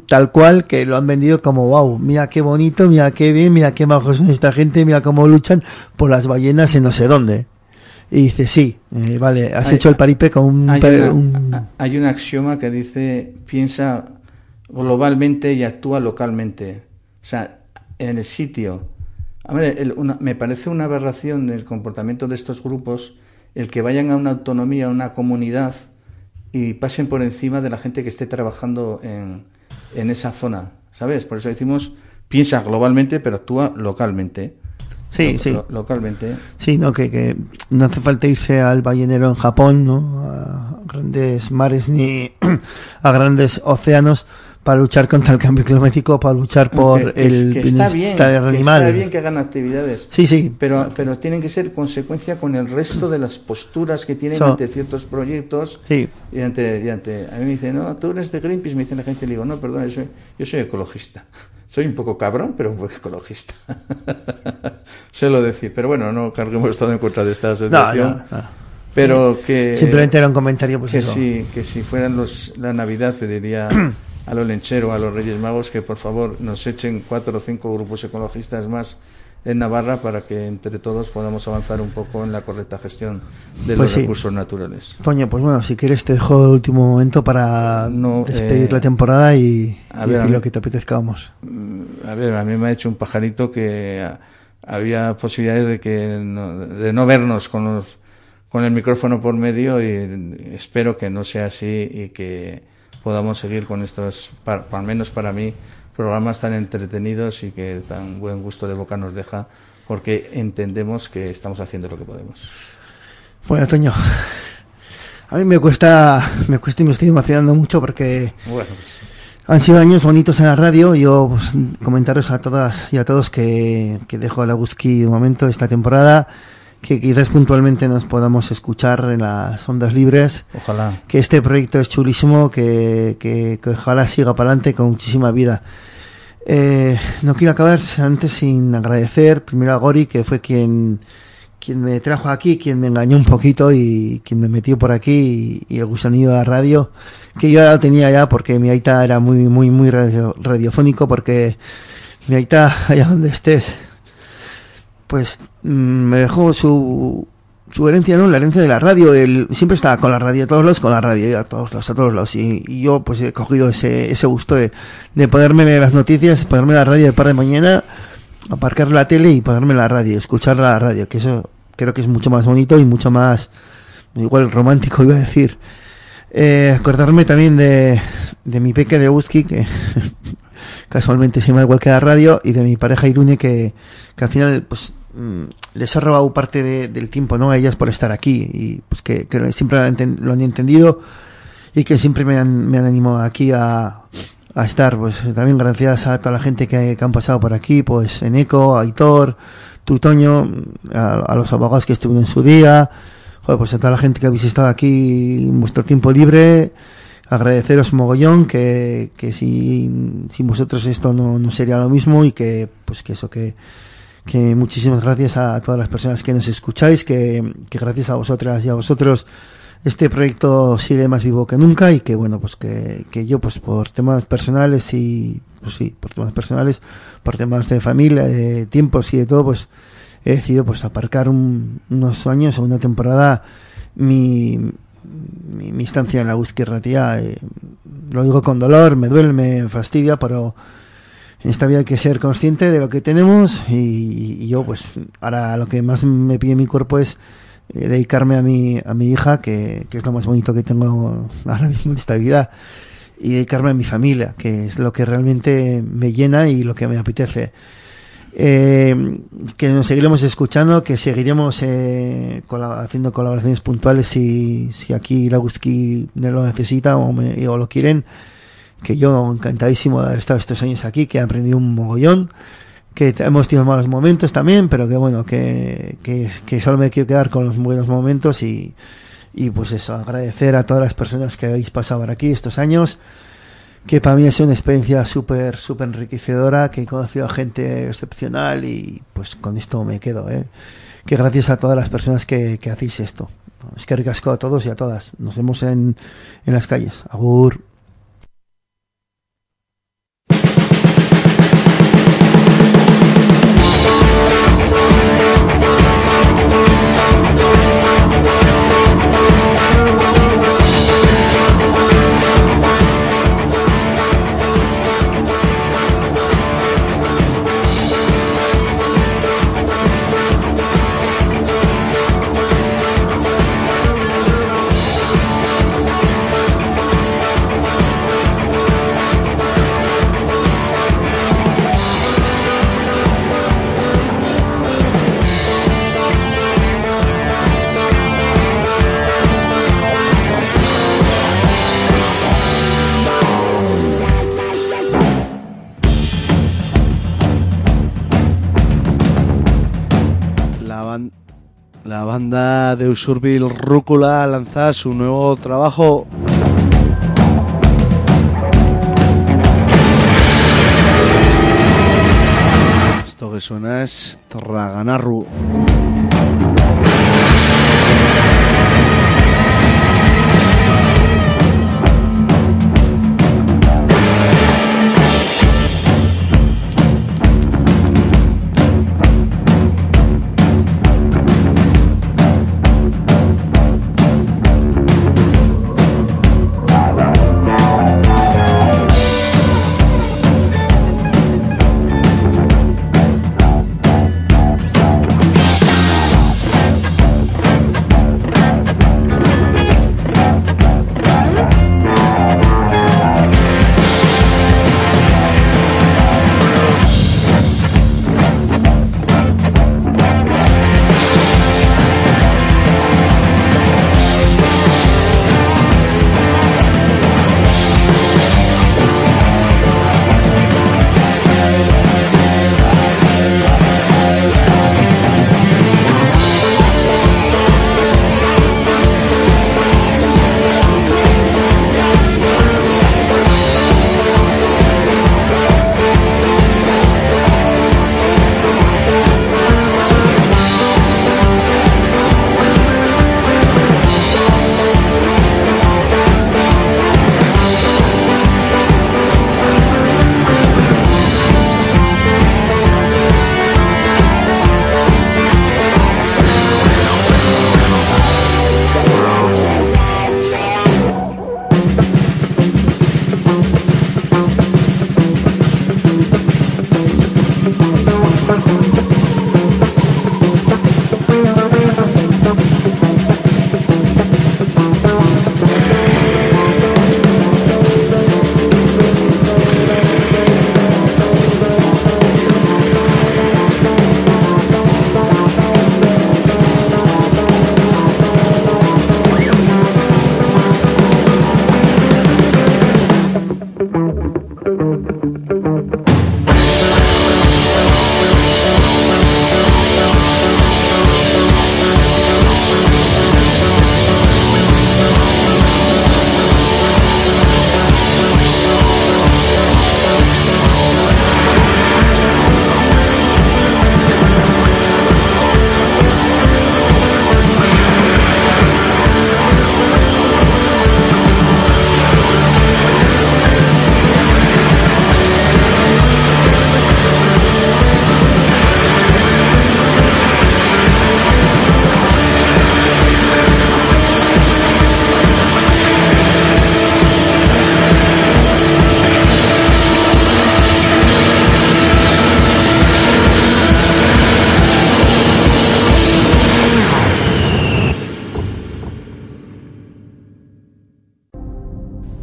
tal cual que lo han vendido como wow, mira qué bonito, mira qué bien, mira qué majos son esta gente, mira cómo luchan por las ballenas en no sé dónde. Y dice, sí, eh, vale, has Hay- hecho el paripe con un, hay, una- un- a- hay un axioma que dice piensa globalmente y actúa localmente. O sea, en el sitio. A ver, el- una- me parece una aberración del comportamiento de estos grupos el que vayan a una autonomía, a una comunidad y pasen por encima de la gente que esté trabajando en, en esa zona. ¿Sabes? Por eso decimos piensa globalmente pero actúa localmente. Sí, Lo- sí. lo- localmente. Sí, no, que, que no hace falta irse al ballenero en Japón, ¿no? A grandes mares ni *clears throat* a grandes océanos para luchar contra el cambio climático, para luchar por Que- que- el que está bien, que animal. está bien que hagan actividades. Sí, sí. Pero, pero tienen que ser consecuencia con el resto de las posturas que tienen So- ante ciertos proyectos. Sí. Y ante, y ante- a mí me dicen, no, tú eres de Greenpeace, me dice la gente, le digo, no, perdón, yo soy, yo soy ecologista. Soy un poco cabrón, pero un poco ecologista. *laughs* Suelo decir, pero bueno, no carguemos todo en contra de esta asociación. no, no. Pero que. Simplemente era un comentario, pues que eso. si, que si fueran los, la Navidad, pediría *clears throat* a los lencheros, a los Reyes Magos, que por favor nos echen cuatro o cinco grupos ecologistas más en Navarra para que entre todos podamos avanzar un poco en la correcta gestión de Pues los sí. recursos naturales. Toño, pues bueno, si quieres te dejo el último momento para No, despedir eh, la temporada y, a y ver, decir lo que te apetezca, vamos. A ver, a mí me ha hecho un pajarito que había posibilidades de que no, de no vernos con los con el micrófono por medio y espero que no sea así y que podamos seguir con estos, par- al menos para mí, programas tan entretenidos y que tan buen gusto de boca nos deja porque entendemos que estamos haciendo lo que podemos. Bueno, Toño, a mí me cuesta, me cuesta y me estoy emocionando mucho porque Bueno, pues, han sido años bonitos en la radio. Yo pues, comentaros a todas y a todos que, que dejo la Guzki de momento esta temporada, que quizás puntualmente nos podamos escuchar en las ondas libres. ojalá. que este proyecto es chulísimo, que, que, que ojalá siga para adelante con muchísima vida. Eh, no quiero acabar antes sin agradecer primero a Gori, que fue quien, quien me trajo aquí, quien me engañó un poquito y quien me metió por aquí y, y el gusanillo de la radio, que yo ya lo tenía ya porque mi aita era muy, muy, muy radio- radiofónico, porque mi aita, allá donde estés, pues mm, me dejó su, su herencia, ¿no? La herencia de la radio. Él siempre estaba con la radio, a todos los con la radio, a todos los, a todos los. Y, y yo pues he cogido ese, ese gusto de, de poderme leer las noticias, ponerme la radio de par de mañana, aparcar la tele y ponerme la radio, escuchar la radio, que eso creo que es mucho más bonito y mucho más, igual romántico iba a decir. Eh, acordarme también de, de mi peque de Uski, que *laughs* casualmente se llama igual que la radio, y de mi pareja Irune, que, que al final, pues, mm, les ha robado parte de- del tiempo, ¿no? A ellas por estar aquí, y pues que, siempre lo han, entendido, y que siempre me han, me han animado aquí a, a estar, pues también gracias a toda la gente que, han pasado por aquí, pues Eneco, Aitor, Tutoño, a, a los abogados que estuvieron en su día, pues a toda la gente que habéis estado aquí en vuestro tiempo libre, agradeceros mogollón que, que si, sin vosotros esto no, no sería lo mismo y que pues que eso que, que muchísimas gracias a todas las personas que nos escucháis que, que gracias a vosotras y a vosotros este proyecto sigue más vivo que nunca y que bueno pues que, que yo pues por temas personales y pues sí por temas personales por temas de familia de tiempos y de todo pues he decidido pues aparcar un- unos años o una temporada mi, mi, estancia en la Whisky Ratía. eh, lo digo con dolor, me duele, me fastidia, pero en esta vida hay que ser consciente de lo que tenemos y, yo pues ahora lo que más me pide mi cuerpo es eh, dedicarme a mi, a mi hija, que, que es lo más bonito que tengo *laughs* ahora mismo en esta vida, y dedicarme a mi familia, que es lo que realmente me llena y lo que me apetece. Eh, que nos seguiremos escuchando, que seguiremos eh, haciendo colaboraciones puntuales si, si aquí la Whisky lo necesita o, me- o lo quieren. Que yo encantadísimo de haber estado estos años aquí, que he aprendido un mogollón, que hemos tenido malos momentos también, pero que bueno, que, que, que solo me quiero quedar con los buenos momentos y, y pues eso, agradecer a todas las personas que habéis pasado por aquí estos años que para mí ha sido una experiencia súper, súper enriquecedora, que he conocido a gente excepcional y pues con esto me quedo, ¿eh? Que gracias a todas las personas que, que hacéis esto. Es que ricasco a todos y a todas. Nos vemos en, en las calles. Agur. Banda de Usurbil Rúcula lanza su nuevo trabajo. Esto que suena es Traganarru.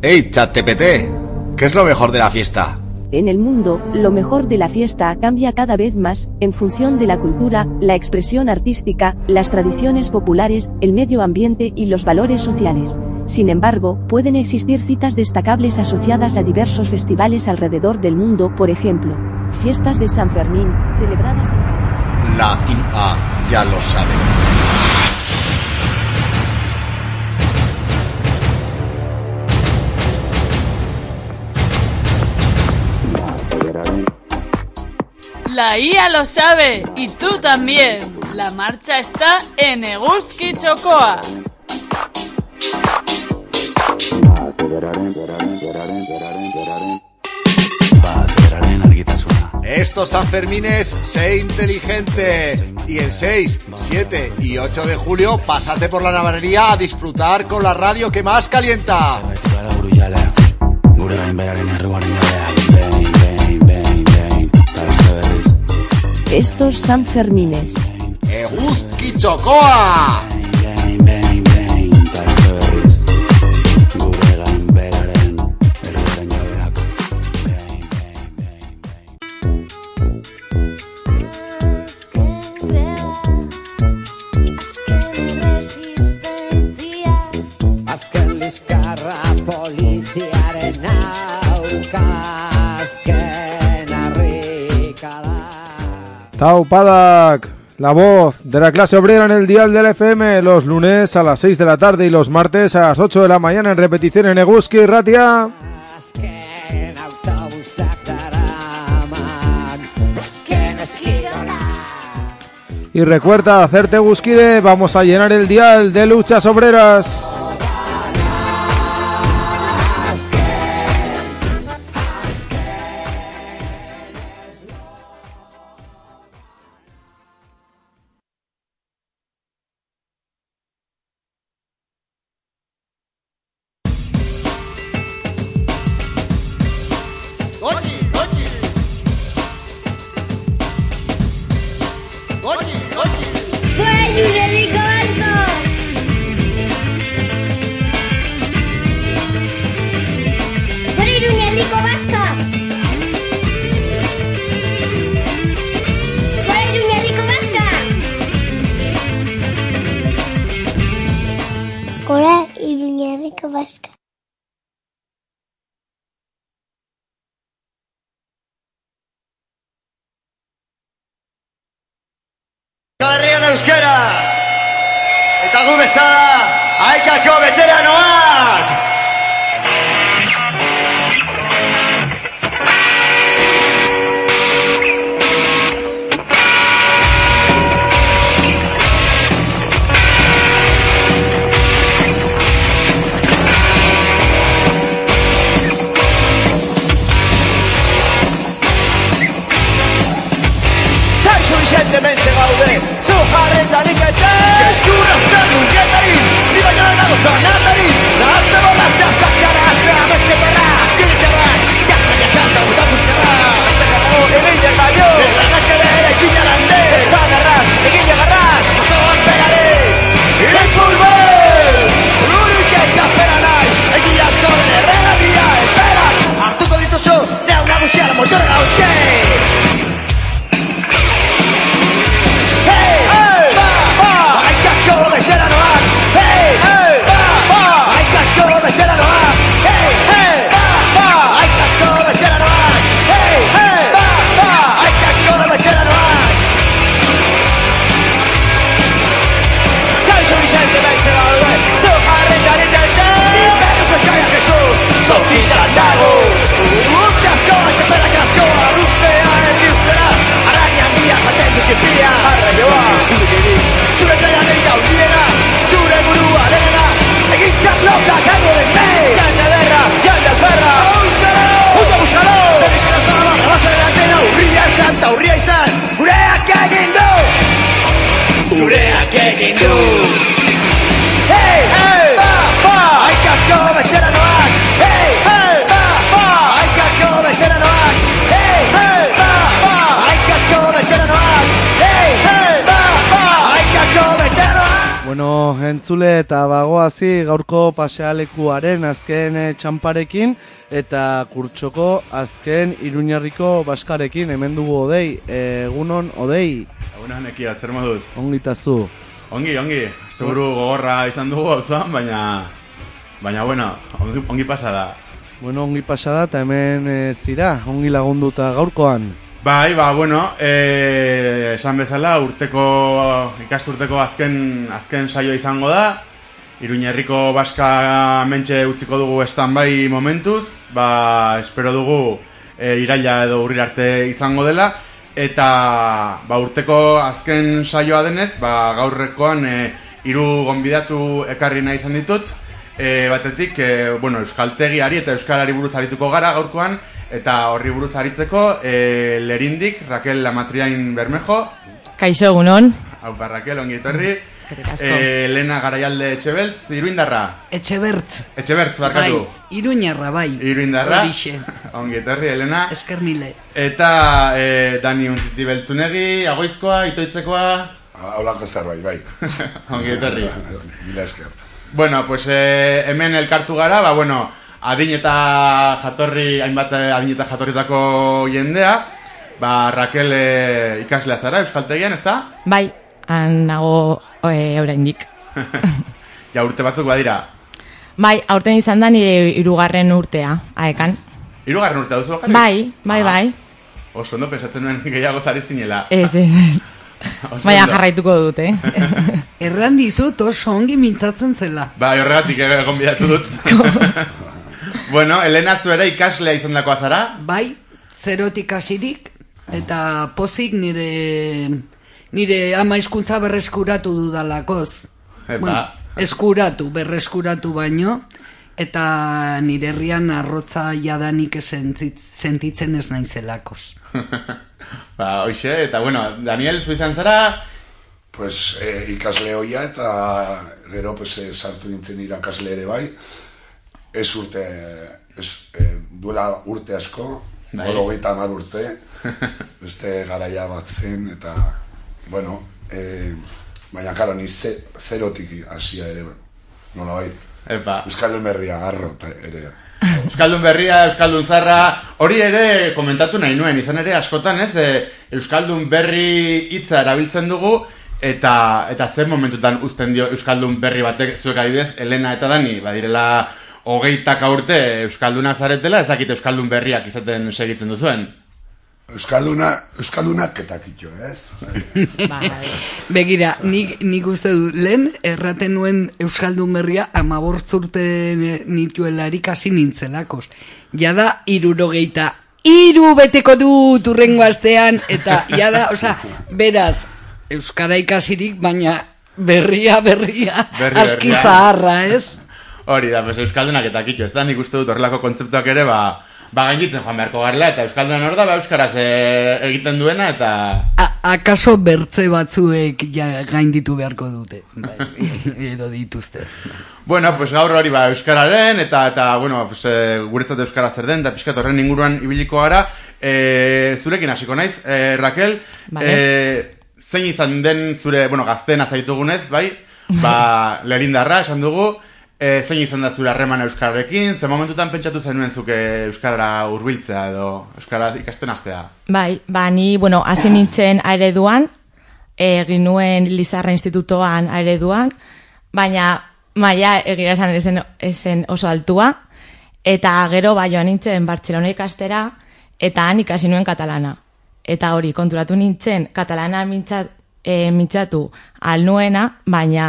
Hey, ChatTPT, ¿qué es lo mejor de la fiesta? En el mundo, lo mejor de la fiesta cambia cada vez más, en función de la cultura, la expresión artística, las tradiciones populares, el medio ambiente y los valores sociales. Sin embargo, pueden existir citas destacables asociadas a diversos festivales alrededor del mundo, por ejemplo, fiestas de San Fermín, celebradas en... La IA ya lo sabe. IA lo sabe y tú también. La marcha está en Eguski Chocoa. Estos Sanfermines, sé inteligente. Y el 6, 7 y 8 de julio, pásate por la navarrería a disfrutar con la radio que más calienta. Estos Sanfermines. Eguzki Txokoa! La voz de la clase obrera en el dial del FM, los lunes a las 6 de la tarde y los martes a las 8 de la mañana en repetición en Eguski Ratia. Y recuerda hacerte Eguskide, vamos a llenar el dial de luchas obreras. Entzule eta bagoazi gaurko pasealekuaren azken eh, txamparekin eta kurtsoko azken iruñarriko baskarekin hemen dugu odei, egunon odei. Egunon ekia, zer moduz? Ongitazu. Ongi, ongi, asteburu gogorra izan dugu auzoan, baina baina bueno, ongi, ongi pasa da. Bueno, ongi pasada eta hemen e, zira, ongi lagunduta gaurkoan. Bai, ba, bueno, eh, esan bezala urteko ikasturteko azken azken saio izango da. Iruñerriko baska mentxe utziko dugu standby momentuz, ba, espero dugu e, iraila edo urrir arte izango dela eta ba, urteko azken saioa denez, ba, gaurrekoan e, hiru gonbidatu ekarri nahi izan ditut. E, batetik, e, bueno, euskaltegiari eta euskalari buruz arituko gara gaurkoan eta horri buruz aritzeko e, Lerindik, Raquel Lamatriain Bermejo. Kaixo egunon. Haupa Raquel, ongi etorri. E, Lena Garaialde Etxebeltz, Iruindarra. Etxebertz. Etxebertz, barkatu. Bai, iruñarra, bai. Iruindarra. Horixe. *laughs* Ongi etorri, Elena. Esker mile. Eta e, Dani Untiti Beltzunegi, Agoizkoa, Itoitzekoa. Haulako zerbait, bai. *laughs* Ongi etorri. Mila esker. Bueno, pues eh, hemen elkartu gara, ba, bueno, adin eta jatorri, hainbat eh, adin eta jatorritako jendea, ba, Raquel eh, ikaslea zara, Euskaltegian, ez da? Bai, han nago e, oraindik. *laughs* Ja urte batzuk badira. Bai, aurten izan da nire hirugarren urtea, aekan. Hirugarren urtea duzu bakarrik? Bai, bai, Ah. bai. Oso ondo pensatzen nuen *laughs* gehiago zari zinela. Ez, ez, ez. *laughs* Baina jarraituko dut, eh? Erran dizut oso ongi mintzatzen zela. Bai, horregatik egon bidatu dut. Bueno, Elena zu ere ikaslea izan dakoa zara? Bai, zerotik hasirik eta pozik nire nire ama hizkuntza berreskuratu dudalakoz. Epa. eskuratu, berreskuratu baino eta nire herrian arrotza jadanik sentit, sentitzen ez naizelakoz. *laughs* ba, hoxe, eta bueno, Daniel, zu izan zara, Pues eh, ikasle hoia eta gero pues, eh, sartu nintzen irakasle ere bai. Ez urte, ez, eh, duela urte asko, Bai. hogeita hamar urte, *laughs* beste garaia bat zen, eta, bueno, eh, baina karo, ni ze, zerotik hasia ere, nola bai. Epa. Euskaldun berria, garro, ere. *laughs* Euskaldun berria, Euskaldun zarra, hori ere komentatu nahi nuen, izan ere askotan ez, e, Euskaldun berri hitza erabiltzen dugu, eta eta zer momentutan uzten dio Euskaldun berri batek zuek adibidez, Elena eta Dani, badirela hogeitaka urte Euskalduna zaretela, ez dakit Euskaldun berriak izaten segitzen duzuen. Euskalduna, Euskaldunak eta kitxo, ez? *laughs* Begira, nik, nik uste dut, lehen erraten nuen Euskaldun berria amabortzurte nituelarik hasi nintzelakos. Jada irurogeita iru beteko dut urrengo astean, eta jada, osea, beraz, Euskara ikasirik, baina berria, berria, Berri, aski berria. zaharra, ez? Hori da, pues, Euskaldunak eta kitxo, ez da, nik uste dut horrelako kontzeptuak ere, ba, ba gainditzen joan beharko garela, eta Euskaldunan hor da, ba, Euskaraz e, egiten duena, eta... A, akaso bertze batzuek ja gainditu beharko dute, bai, *laughs* edo dituzte. Bueno, pues gaur hori ba euskararen eta eta bueno, pues e, guretzat euskara zer den, eta pixkat horren inguruan ibiliko gara. E, zurekin hasiko naiz, e, Raquel, Vale. e, zein izan den zure, bueno, gaztena zaitugunez, bai? Ba, *laughs* lelindarra esan dugu, e, zein izan da zure harreman euskararekin, ze momentutan pentsatu zenuen zuke euskara hurbiltzea edo euskara ikasten hastea. Bai, ba, ni, bueno, hasi nintzen aereduan, egin nuen Lizarra Institutoan aereduan, baina maia egia esan esen, esen oso altua, eta gero ba joan nintzen Bartzelona ikastera, eta han ikasi nuen katalana. Eta hori, konturatu nintzen, katalana mintzat, e, mintzatu alnuena, baina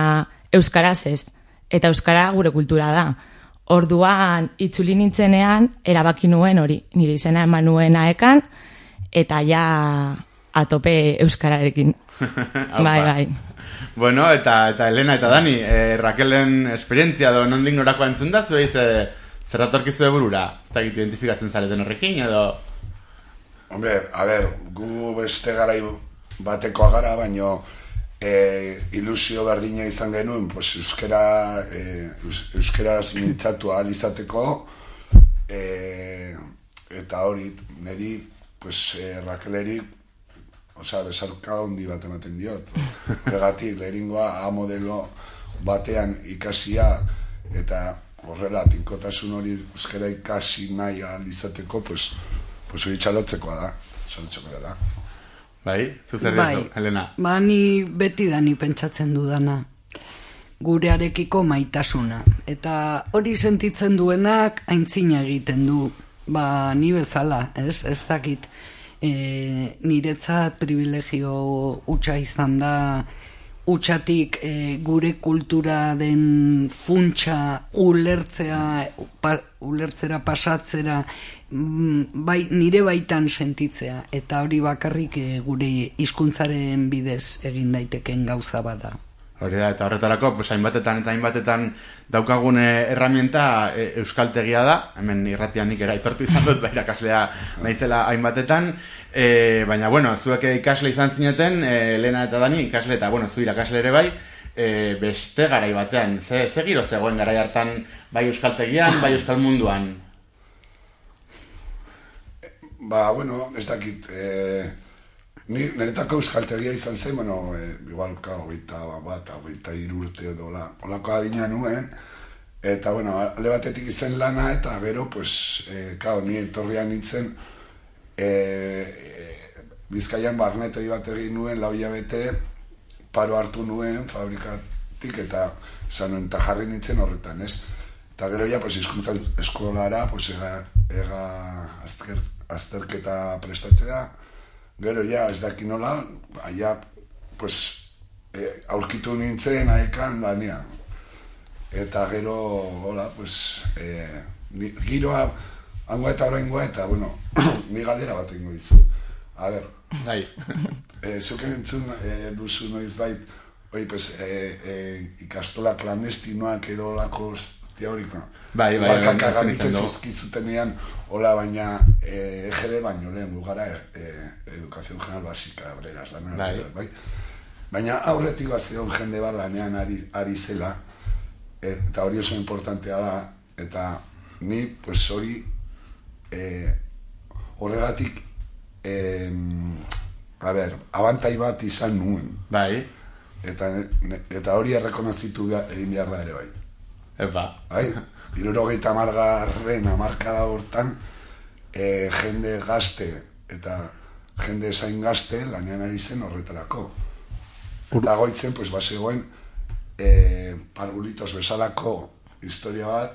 euskaraz ez. Eta euskara gure kultura da. Orduan, itzuli nintzenean, erabaki nuen hori, nire izena eman nuen aekan, eta ja atope euskararekin. *laughs* bai, bai. Bueno, eta, eta Elena eta Dani, e, Raquelen esperientzia edo nondik norakoa entzun da, zuei ze, zer datorkizu burura? Ez da identifikatzen zareten horrekin, edo... Hombre, a ber, gu beste garai batekoa gara, baino e, ilusio berdina izan genuen, pues, euskera, e, eus, euskaraz mintzatu ahal izateko, e, eta hori, niri, pues, e, Raqueleri, osea, besarka handi bat ematen diot. Horregatik, leheringoa A modelo batean ikasia eta horrela tinkotasun hori euskara ikasi nahi ahal izateko, pues, pues hori txalotzekoa da, txalotzekoa da. Bai, zu zer Bai. Helena? Ba, ni beti da ni pentsatzen dudana. Gurearekiko maitasuna. Eta hori sentitzen duenak aintzina egiten du. Ba, ni bezala, ez? Ez dakit. E, niretzat privilegio utxa izan da utxatik e, gure kultura den funtsa ulertzea, pa, ulertzera pasatzera, bai, nire baitan sentitzea, eta hori bakarrik e, gure hizkuntzaren bidez egin daiteken gauza bada. Hori da, eta horretarako, pues, hainbatetan eta hainbatetan daukagun eh, herramienta eh, euskaltegia da, hemen irratian nik era aitortu izan dut, bai, irakaslea naizela hainbatetan, eh, baina, bueno, zuek ikasle izan zineten, eh, Lena eta Dani ikasle, eta, bueno, zu irakasle ere bai, eh, beste garai batean, ze, ze giro zegoen garai hartan, bai euskaltegian, bai euskal munduan, Ba, bueno, ez dakit, e, ni, niretako euskaltegia izan zen, bueno, e, igual, ka, hogeita bat, hogeita irurte edo, la, olako adina nuen, eta, bueno, alde batetik izan lana, eta gero, pues, e, kao, ni etorrian nintzen, e, e, Bizkaian barnetegi bat egin nuen, lau hilabete, paro hartu nuen fabrikatik, eta esan nuen, eta jarri nintzen horretan, ez? Eta gero ja, pues, hizkuntzan eskolara, pues, ega, ega azter, azterketa prestatzea, gero ja, ez daki nola, aia, pues, e, aurkitu nintzen aekan lanean. Eta gero, hola, pues, e, ni, giroa, hangoa eta oraingoa, eta, bueno, ni galdera bat egingo dizu. A ber, Bai. e, zuk entzun e, duzu noiz bait, oi, pues, e, e, ikastola klandestinoak edo lako teoriko. Bai, bai, Barkak bai, agabitzen izan dugu. zizkizutenean, hola, baina e, EGB baino lehen gugara e, edukazion general basika, beraz, da, Bai. bai. Baina aurretik bat zegoen jende bat lanean ari, ari zela, eta hori oso importantea da, eta ni, pues hori, e, horregatik, e, a ber, abantai bat izan nuen. Bai. Eta, ne- eta hori errekonozitu behar- egin behar da ere bai. Epa. Bai, *laughs* irurogeita margarren amarkada hortan, e, jende gazte eta jende zain gazte lanean ari zen horretarako. Eta goitzen, pues, bazegoen, e, parbulitos bezalako historia bat,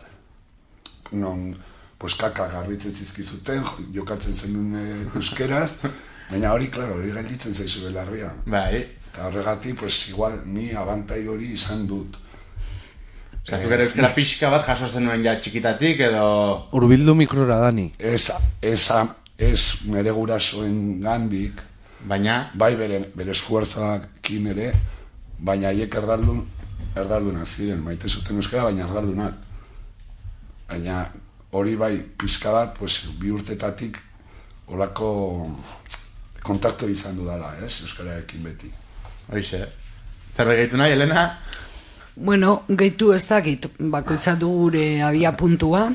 non, pues, kaka garbitzen zizkizuten, jo- jokatzen zenun e, euskeraz, *laughs* baina hori, klaro, hori gelditzen zaizu belarria. Bai. Eta horregatik, pues, igual, ni abantai hori izan dut. Osea, zuk ere euskara pixka bat jaso zenuen ja txikitatik, edo... Urbildu mikrora, Dani. Ez, ez, ez nere gurasoen gandik, baina, bai bere, bere esfuerzoakin ere, baina haiek erdaldun, erdaldunak ziren, maite zuten euskara, baina erdaldunak. Baina hori bai, pizka bat, pues, bi urtetatik olako kontakto izan dudala, ez, euskararekin beti. Hoixe. Zer gehitu nahi, Elena? Bueno, gehitu ez dakit, bakoitza du gure abia puntua.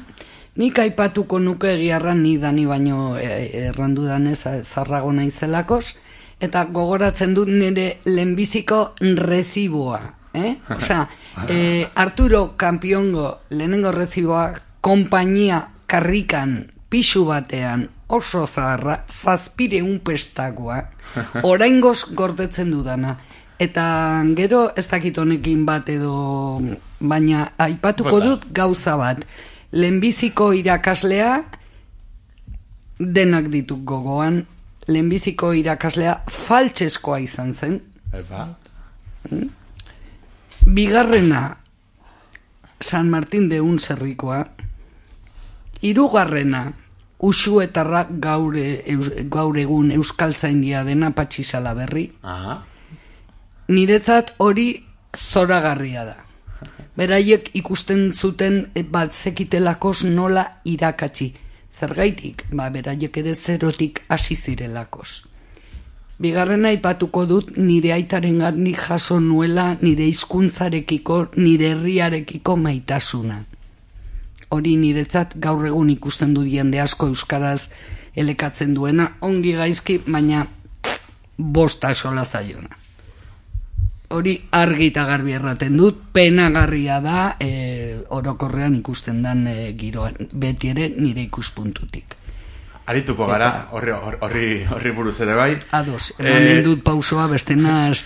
Nik aipatuko nuke egiarran ni dani baino e, errandu danez zarrago naizelakos, eta gogoratzen dut nire lehenbiziko reziboa. Eh? Osea, *laughs* eh, Arturo Campiongo lehenengo reziboa kompainia karrikan pixu batean oso zaharra, zazpire un pestakoa, *laughs* oraingoz gordetzen dudana. Eta gero ez dakit honekin bat edo, baina aipatuko Bota. dut gauza bat. Lehenbiziko irakaslea denak ditut gogoan, lehenbiziko irakaslea faltseskoa izan zen, Epa. bigarrena San Martin de Unzerrikoa, hirugarrena Uxuetarra gaur, e- eus, gaur egun euskaltzaindia dena patxisala berri. Aha. Niretzat hori zoragarria da. Beraiek ikusten zuten e, bat zekitelakos nola irakatsi. Zergaitik, ba, beraiek ere zerotik hasi zirelakos. Bigarrena aipatuko dut nire aitaren gandik jaso nuela nire hizkuntzarekiko, nire herriarekiko maitasuna. Hori niretzat gaur egun ikusten du jende asko euskaraz elekatzen duena, ongi gaizki, baina bosta esola zaiona. Hori argi eta garbi erraten dut, penagarria da e, orokorrean ikusten dan e, giroan, beti ere nire ikuspuntutik. Arituko gara, horri, horri, horri buruz ere bai. Ados, emanen dut pausoa bestenaz...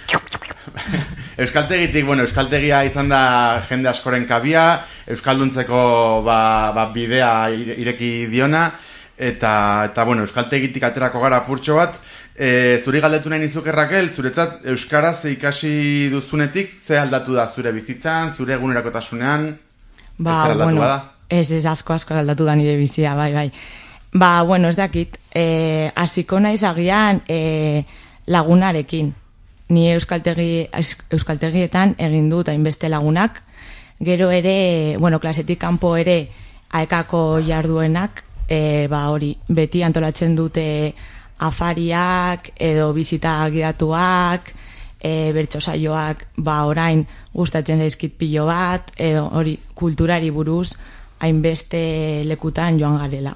*laughs* Euskaltegitik, bueno, Euskaltegia izan da jende askoren kabia, Euskalduntzeko ba, ba bidea ire- ireki diona, eta, eta bueno, Euskaltegitik aterako gara purtxo bat, e, zuri galdetu nahi nizuke Raquel, zuretzat Euskaraz ikasi duzunetik, ze aldatu da zure bizitzan, zure egunerakotasunean, Ba, aldatu bueno, bada? ez, ez asko asko aldatu da nire bizia, bai, bai. Ba, bueno, ez dakit, eh, hasiko naiz agian eh, lagunarekin. Ni euskaltegi, eus- euskaltegietan egin dut hainbeste lagunak, gero ere, bueno, klasetik kanpo ere aekako jarduenak, eh, ba hori, beti antolatzen dute afariak edo bizita gidatuak, e, bertso saioak ba orain gustatzen zaizkit pilo bat edo hori kulturari buruz hainbeste lekutan joan garela.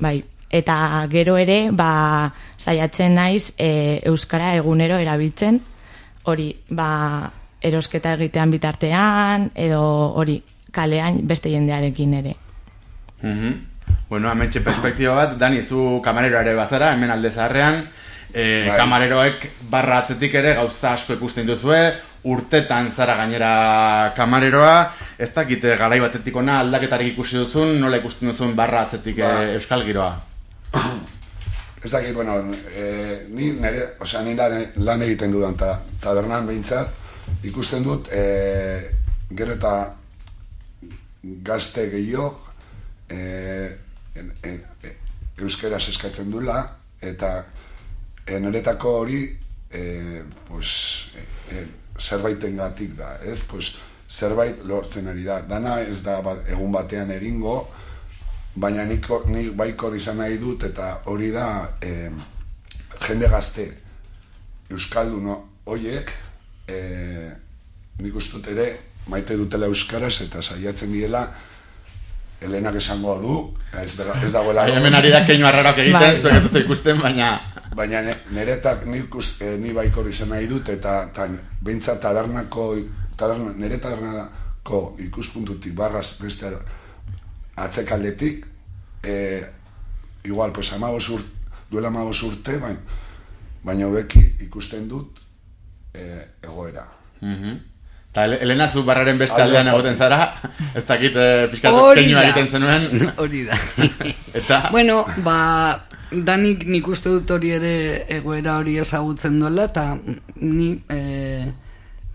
Bai, eta gero ere ba saiatzen naiz e, euskara egunero erabiltzen hori ba erosketa egitean bitartean edo hori kalean beste jendearekin ere. Mhm. Bueno, ametxe perspektiba bat, Dani, zu kamarero ere bazara, hemen alde zaharrean, e, Bai. kamareroek barra atzetik ere gauza asko ikusten duzue, urtetan zara gainera kamareroa, ez dakite garai batetik ona aldaketarik ikusi duzun, nola ikusten duzun barra atzetik Ba. e, euskal giroa. *clears throat* Ez dakit, bueno, e, ni nere, osea, ni lan, lan egiten dudan ta, tabernan behintzat, ikusten dut, e, gero eta gazte gehiago, e, en, en, e, euskeraz eskatzen dula, eta e, niretako hori, e, pues, e, e, zerbaiten gatik da, ez? Pues, zerbait lortzen ari da. Dana ez da bat, egun batean egingo, baina nik, nik baikor izan nahi dut eta hori da eh, jende gazte Euskaldun hoiek eh, nik uste dut ere maite dutela Euskaraz eta saiatzen diela Elenak esango du ez, da, ez dagoela Bai, hemen ari da keinu arraroak egiten, Bai. zuek ez ikusten, baina... Baina niretak us, eh, ni baikor izan nahi dut eta, eta behintzat tabernako taberna, nire tabernako ikuspuntutik barraz beste atzekaldetik eh, igual pues amabos urt, duela amabos urte baina, baina beki ikusten dut eh, egoera Mhm. Eta Ele- Elena zu barraren beste Alde aldean egoten zara, *laughs* ez dakit eh, pixkat Hori keinua egiten zenuen. *laughs* Hori da. *laughs* Eta... Bueno, ba, danik nik uste dut hori ere egoera hori ezagutzen duela, eta ni... E,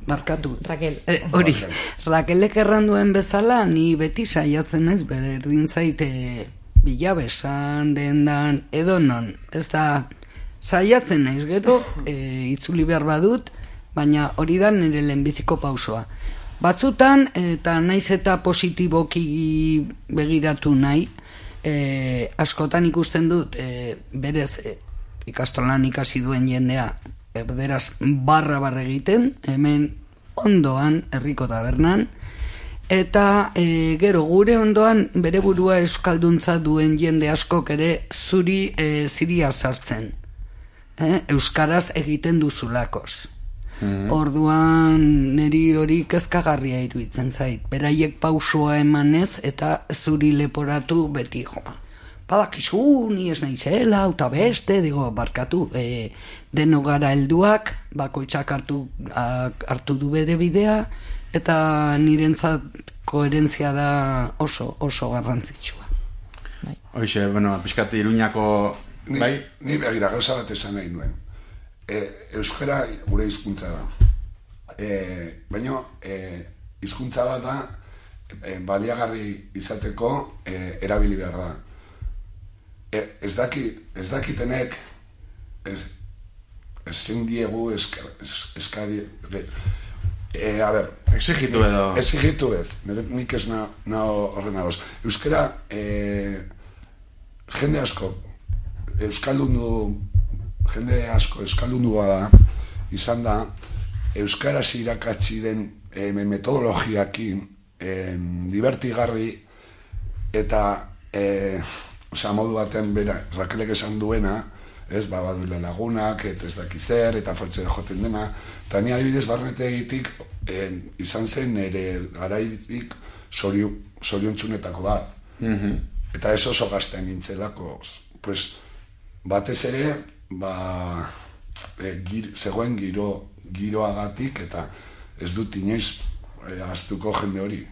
Barkatu. Raquel. E, hori, Raquelek erran duen bezala, ni beti saiatzen naiz, berdin zaite bilabesan, dendan, edo non. Ez da, saiatzen naiz gero, e, itzuli behar badut, baina hori da nire lehenbiziko pausoa. Batzutan, eta naiz eta positiboki begiratu nahi, e, askotan ikusten dut, e, berez, e, ikastolan ikasi duen jendea, erderaz barra barra egiten, hemen ondoan, herriko tabernan, eta e, gero gure ondoan bere burua euskalduntza duen jende askok ere zuri e, ziria sartzen. Eh? Euskaraz egiten duzulakoz. Orduan neri hori kezkagarria iruditzen zait. Beraiek pausoa emanez eta zuri leporatu beti jo. Badakizu, ni ez naizela, eta beste, digo, barkatu, e, deno gara helduak, bakoitzak hartu, a- hartu du bere bidea, eta nirentzat koherentzia da oso, oso garrantzitsua. Hoxe, bueno, pixkat iruñako... Ni, Bai? ni begira gauza bat esan nahi nuen. E, euskara gure hizkuntza da. E, baina e, hizkuntza bat da e, baliagarri izateko e, erabili behar da. E, ez daki, ez dakitenek ez, ezin diegu eska, es- eskari e, a ber, Exigitu edo. Exigitu ez, nik ez na, na horren ados. Euskara, e, jende asko, euskaldundu, jende asko euskaldundua da, izan da, euskaraz irakatsi den e, metodologiakin, e, divertigarri, eta, e, osea, modu baten bera, Rakelek esan duena, ez, ba, badule lagunak, eta ez daki zer, eta fortze joten dena, eta ni adibidez barnete egitik, en, izan zen ere garaidik sorio, soriontsunetako bat. Mhm. Eta ez oso gaztean nintzelako, pues, batez ere, ba, e, gir, zegoen giro, giroagatik, eta ez dut inoiz e, aztuko jende hori.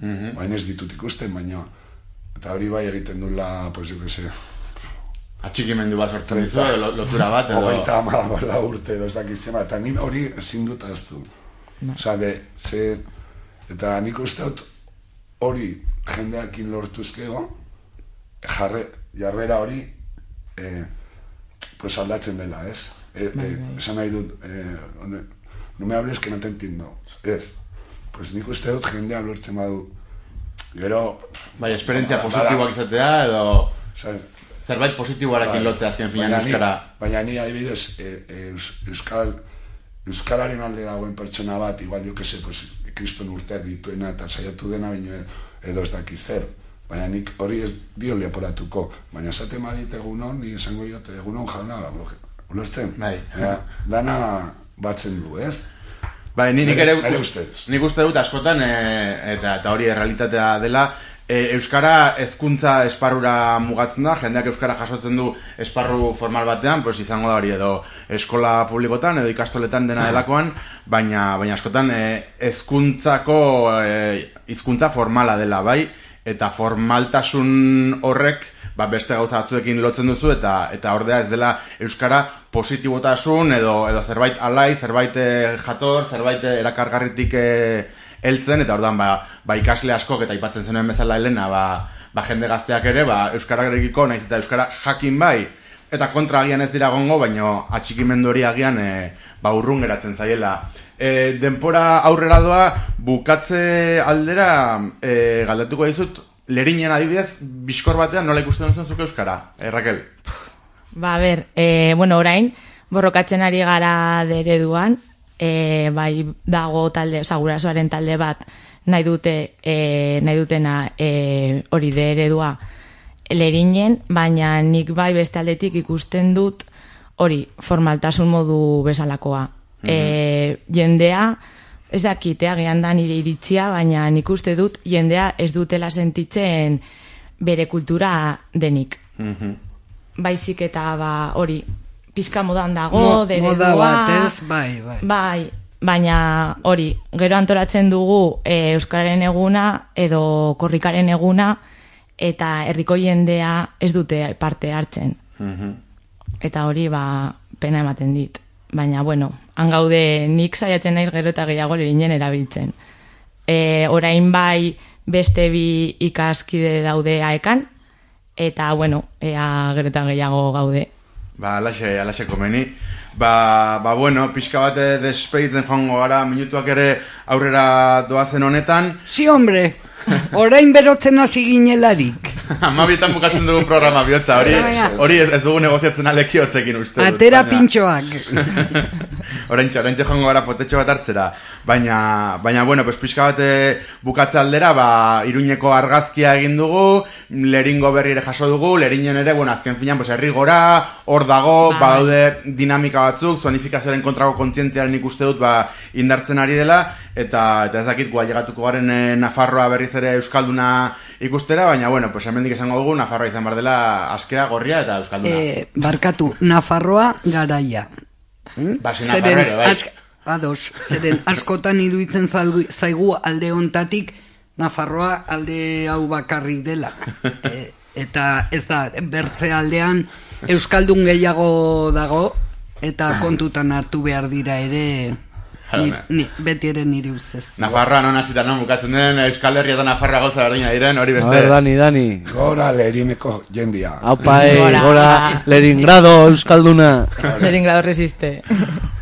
Mhm. Baina ez ditut ikusten, baina, eta hori bai egiten dula, pues, jo que se, Atxikimendu bat sortzen dizu, lotura bat, edo... Hogeita hamar urte edo ez dakizema, eta ni hori ezin dut aztu. Osa, de, ze, eta nik uste dut hori jendeakin lortuzkego, jarre, jarrera hori, eh, pues aldatzen dela, ez? E, e, esan nahi dut, eh, hone- no me hables que no te entiendo, ez? Pues nik uste dut jendea lortzen badu, gero... Bai, esperientzia positiboak izatea, edo... Osea, Zerbait positiboarekin Bai. lotzea azken finean Baina ni- euskara. Baina ni adibidez, e, e, eus, euskal, euskalaren alde dagoen pertsona bat, igual jo que se, pues, kriston urteak dituena eta saiatu dena, baino edo ez daki zer. Baina nik hori ez dio leporatuko. Baina esate madit egunon, ni esango diote egunon jauna, ulertzen? Bai. Ja, dana batzen du, ez? Bai, ni, nik ere nik uste dut askotan e, eta eta hori errealitatea dela e, euskara hezkuntza esparrura mugatzen da, jendeak euskara jasotzen du esparru formal batean, pues izango da hori edo eskola publikotan edo ikastoletan dena delakoan, baina baina askotan e, hezkuntzako e, hizkuntza formala dela, bai, eta formaltasun horrek ba, beste gauza batzuekin lotzen duzu eta eta ordea ez dela euskara positibotasun edo edo zerbait alai, zerbait eh, jator, zerbait eh, erakargarritik eh, heltzen eta ordan ba, ba ikasle askok eta aipatzen zenuen bezala Helena ba, ba jende gazteak ere ba euskararekiko naiz eta euskara jakin bai eta kontra agian ez dira gongo, baino atxikimendu hori agian e, ba urrun geratzen zaiela. E, denpora aurrera doa bukatze aldera e, galdetuko dizut lerinen adibidez biskor batean nola ikusten duzun zuk euskara, e, Raquel? Ba, ber, e, bueno, orain, borrokatzen ari gara dereduan, e, bai dago talde, oza, gurasoaren talde bat, nahi dute, e, nahi dutena e, hori de eredua lerinen, baina nik bai beste aldetik ikusten dut hori formaltasun modu bezalakoa. E, jendea, ez dakite, agian da nire iritzia, baina nik uste dut jendea ez dutela sentitzen bere kultura denik baizik eta ba hori pizka modan dago, Mo- deredua, moda bat, ez? Bai, bai. Bai, baina hori, gero antolatzen dugu e, Euskararen eguna edo korrikaren eguna eta herriko jendea ez dute parte hartzen. Eta hori ba pena ematen dit. Baina bueno, han gaude nik saiatzen naiz gero eta gehiago lerinen erabiltzen. E, orain bai beste bi ikaskide daude aekan, eta bueno, ea gero eta gehiago gaude. Ba, alaxe, alaxe komeni. Ba, ba bueno, pixka bat eh, despeditzen joango gara, minutuak ere aurrera doazen honetan. Si, hombre, *laughs* orain berotzen hasi ginelarik. *laughs* Amabietan bukatzen dugun programa bihotza, hori, hori ez, ez dugu negoziatzen alekiotzekin uste dut. Atera baina- pintxoak. *laughs* Oraintxe, oraintxe joango gara potetxo bat hartzera. Baina, baina bueno, pues pixka bat eh, bukatze aldera, ba, iruñeko argazkia egin dugu, leringo berri ere jaso dugu, lerinen ere, bueno, azken finan, pues, herri gora, hor dago, Bai. badaude dinamika batzuk, zonifikazioaren kontrako kontzientziaren ikuste dut, ba, indartzen ari dela, eta, eta ez dakit, gua llegatuko garen eh, Nafarroa berriz ere Euskalduna ikustera, baina, bueno, pues hemendik esango dugu, Nafarroa izan bar dela askera, gorria eta Euskalduna. Eh, barkatu, Nafarroa garaia. Ba, si Zeren, Nafarroa bai. ask- ados, zeren askotan iruditzen zaigu, alde hontatik Nafarroa alde hau bakarrik dela. *laughs* E, eta ez da, bertze aldean Euskaldun gehiago dago eta kontutan hartu behar dira ere ni, ni, beti ere nire ustez. Nafarroa non hasita non bukatzen den Euskal Herria eta Nafarroa gauza berdina diren, hori beste. ver, Dani, Dani. Gora lerineko jendia. Aupa, eh, Gora. gora, Leningrado, Euskalduna. Leningrado resiste.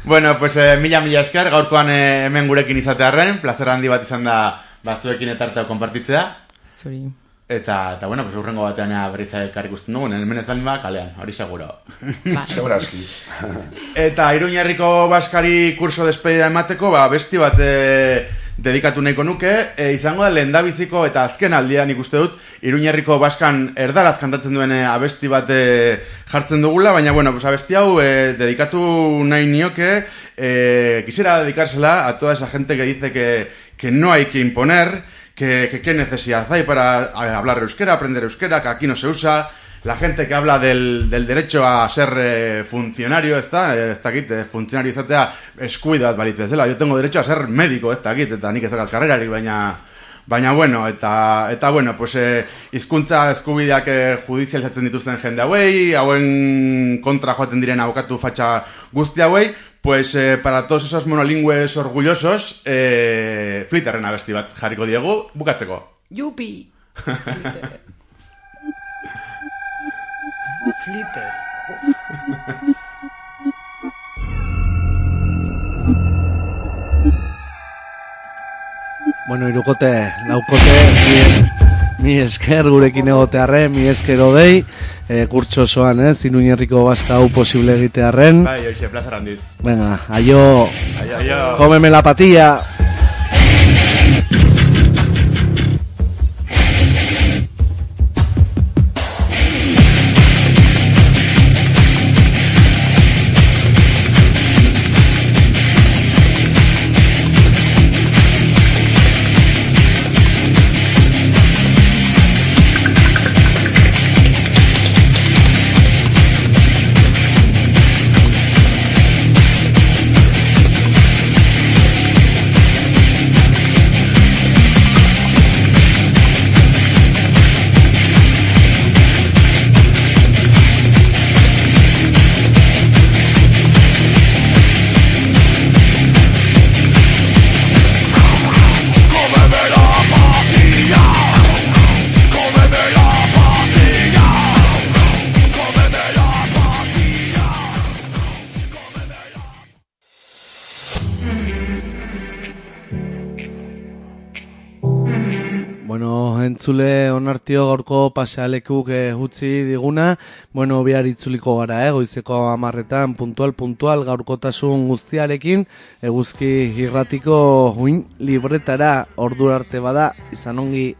Bueno, pues eh, mila mila esker, gaurkoan eh, hemen gurekin izatearren, plazer handi bat izan da batzuekin etarteo konpartitzea. Zuri. Eta, eta bueno, pues urrengo batean ea berriz elkar ikusten dugun, hemen ez baldin ba, kalean, hori seguro. *laughs* Bai. Segurazki. Eta Iruñerriko Baskari kurso despedida emateko, ba, besti bat e, dedikatu nahiko nuke, e, izango da lehendabiziko eta azken aldia nik uste dut, Iruñerriko baskan erdaraz kantatzen duen e, abesti bat e, jartzen dugula, baina bueno, pues abesti hau e, dedikatu nahi nioke, e, quisiera dedicársela a toda esa gente que dice que, que no hay que imponer, que, que qué necesidad hay para a- hablar euskera, aprender euskera, que aquí no se usa, la gente que habla del, del derecho a ser eh, funcionario, está, eh, ez dakit, eh, funtzionario izatea eskuidat balitz bezala. Yo tengo derecho a ser médico, ez dakit, eta nik ez dakat karrerarik, baina, baina bueno, eta, eta bueno, pues, eh, hizkuntza eskubideak eh, judizializatzen dituzten jende hauei, hauen kontra joaten diren abokatu fatxa guzti hauei, pues eh, para todos esos monolingües orgullosos, eh, flitterren abesti bat jarriko diegu, bukatzeko. Yupi. Flitter. Bueno, irukote, laukote, mi, es, mi esker gurekin egotearren, mi esker odei, e, kurtso osoan, ez, inuñerriko baska hau posible egitearren. Bai, hoxe, plazer handiz. Venga, aio, Aio, aio. cómeme la patilla. Entzule onartio gaurko pasealekuk eh, utzi diguna, bueno, bihar itzuliko gara, eh, goizeko amarretan, puntual, puntual, gaurkotasun guztiarekin, eguzki irratiko huin libretara ordu arte bada, izan ongi,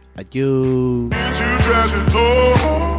told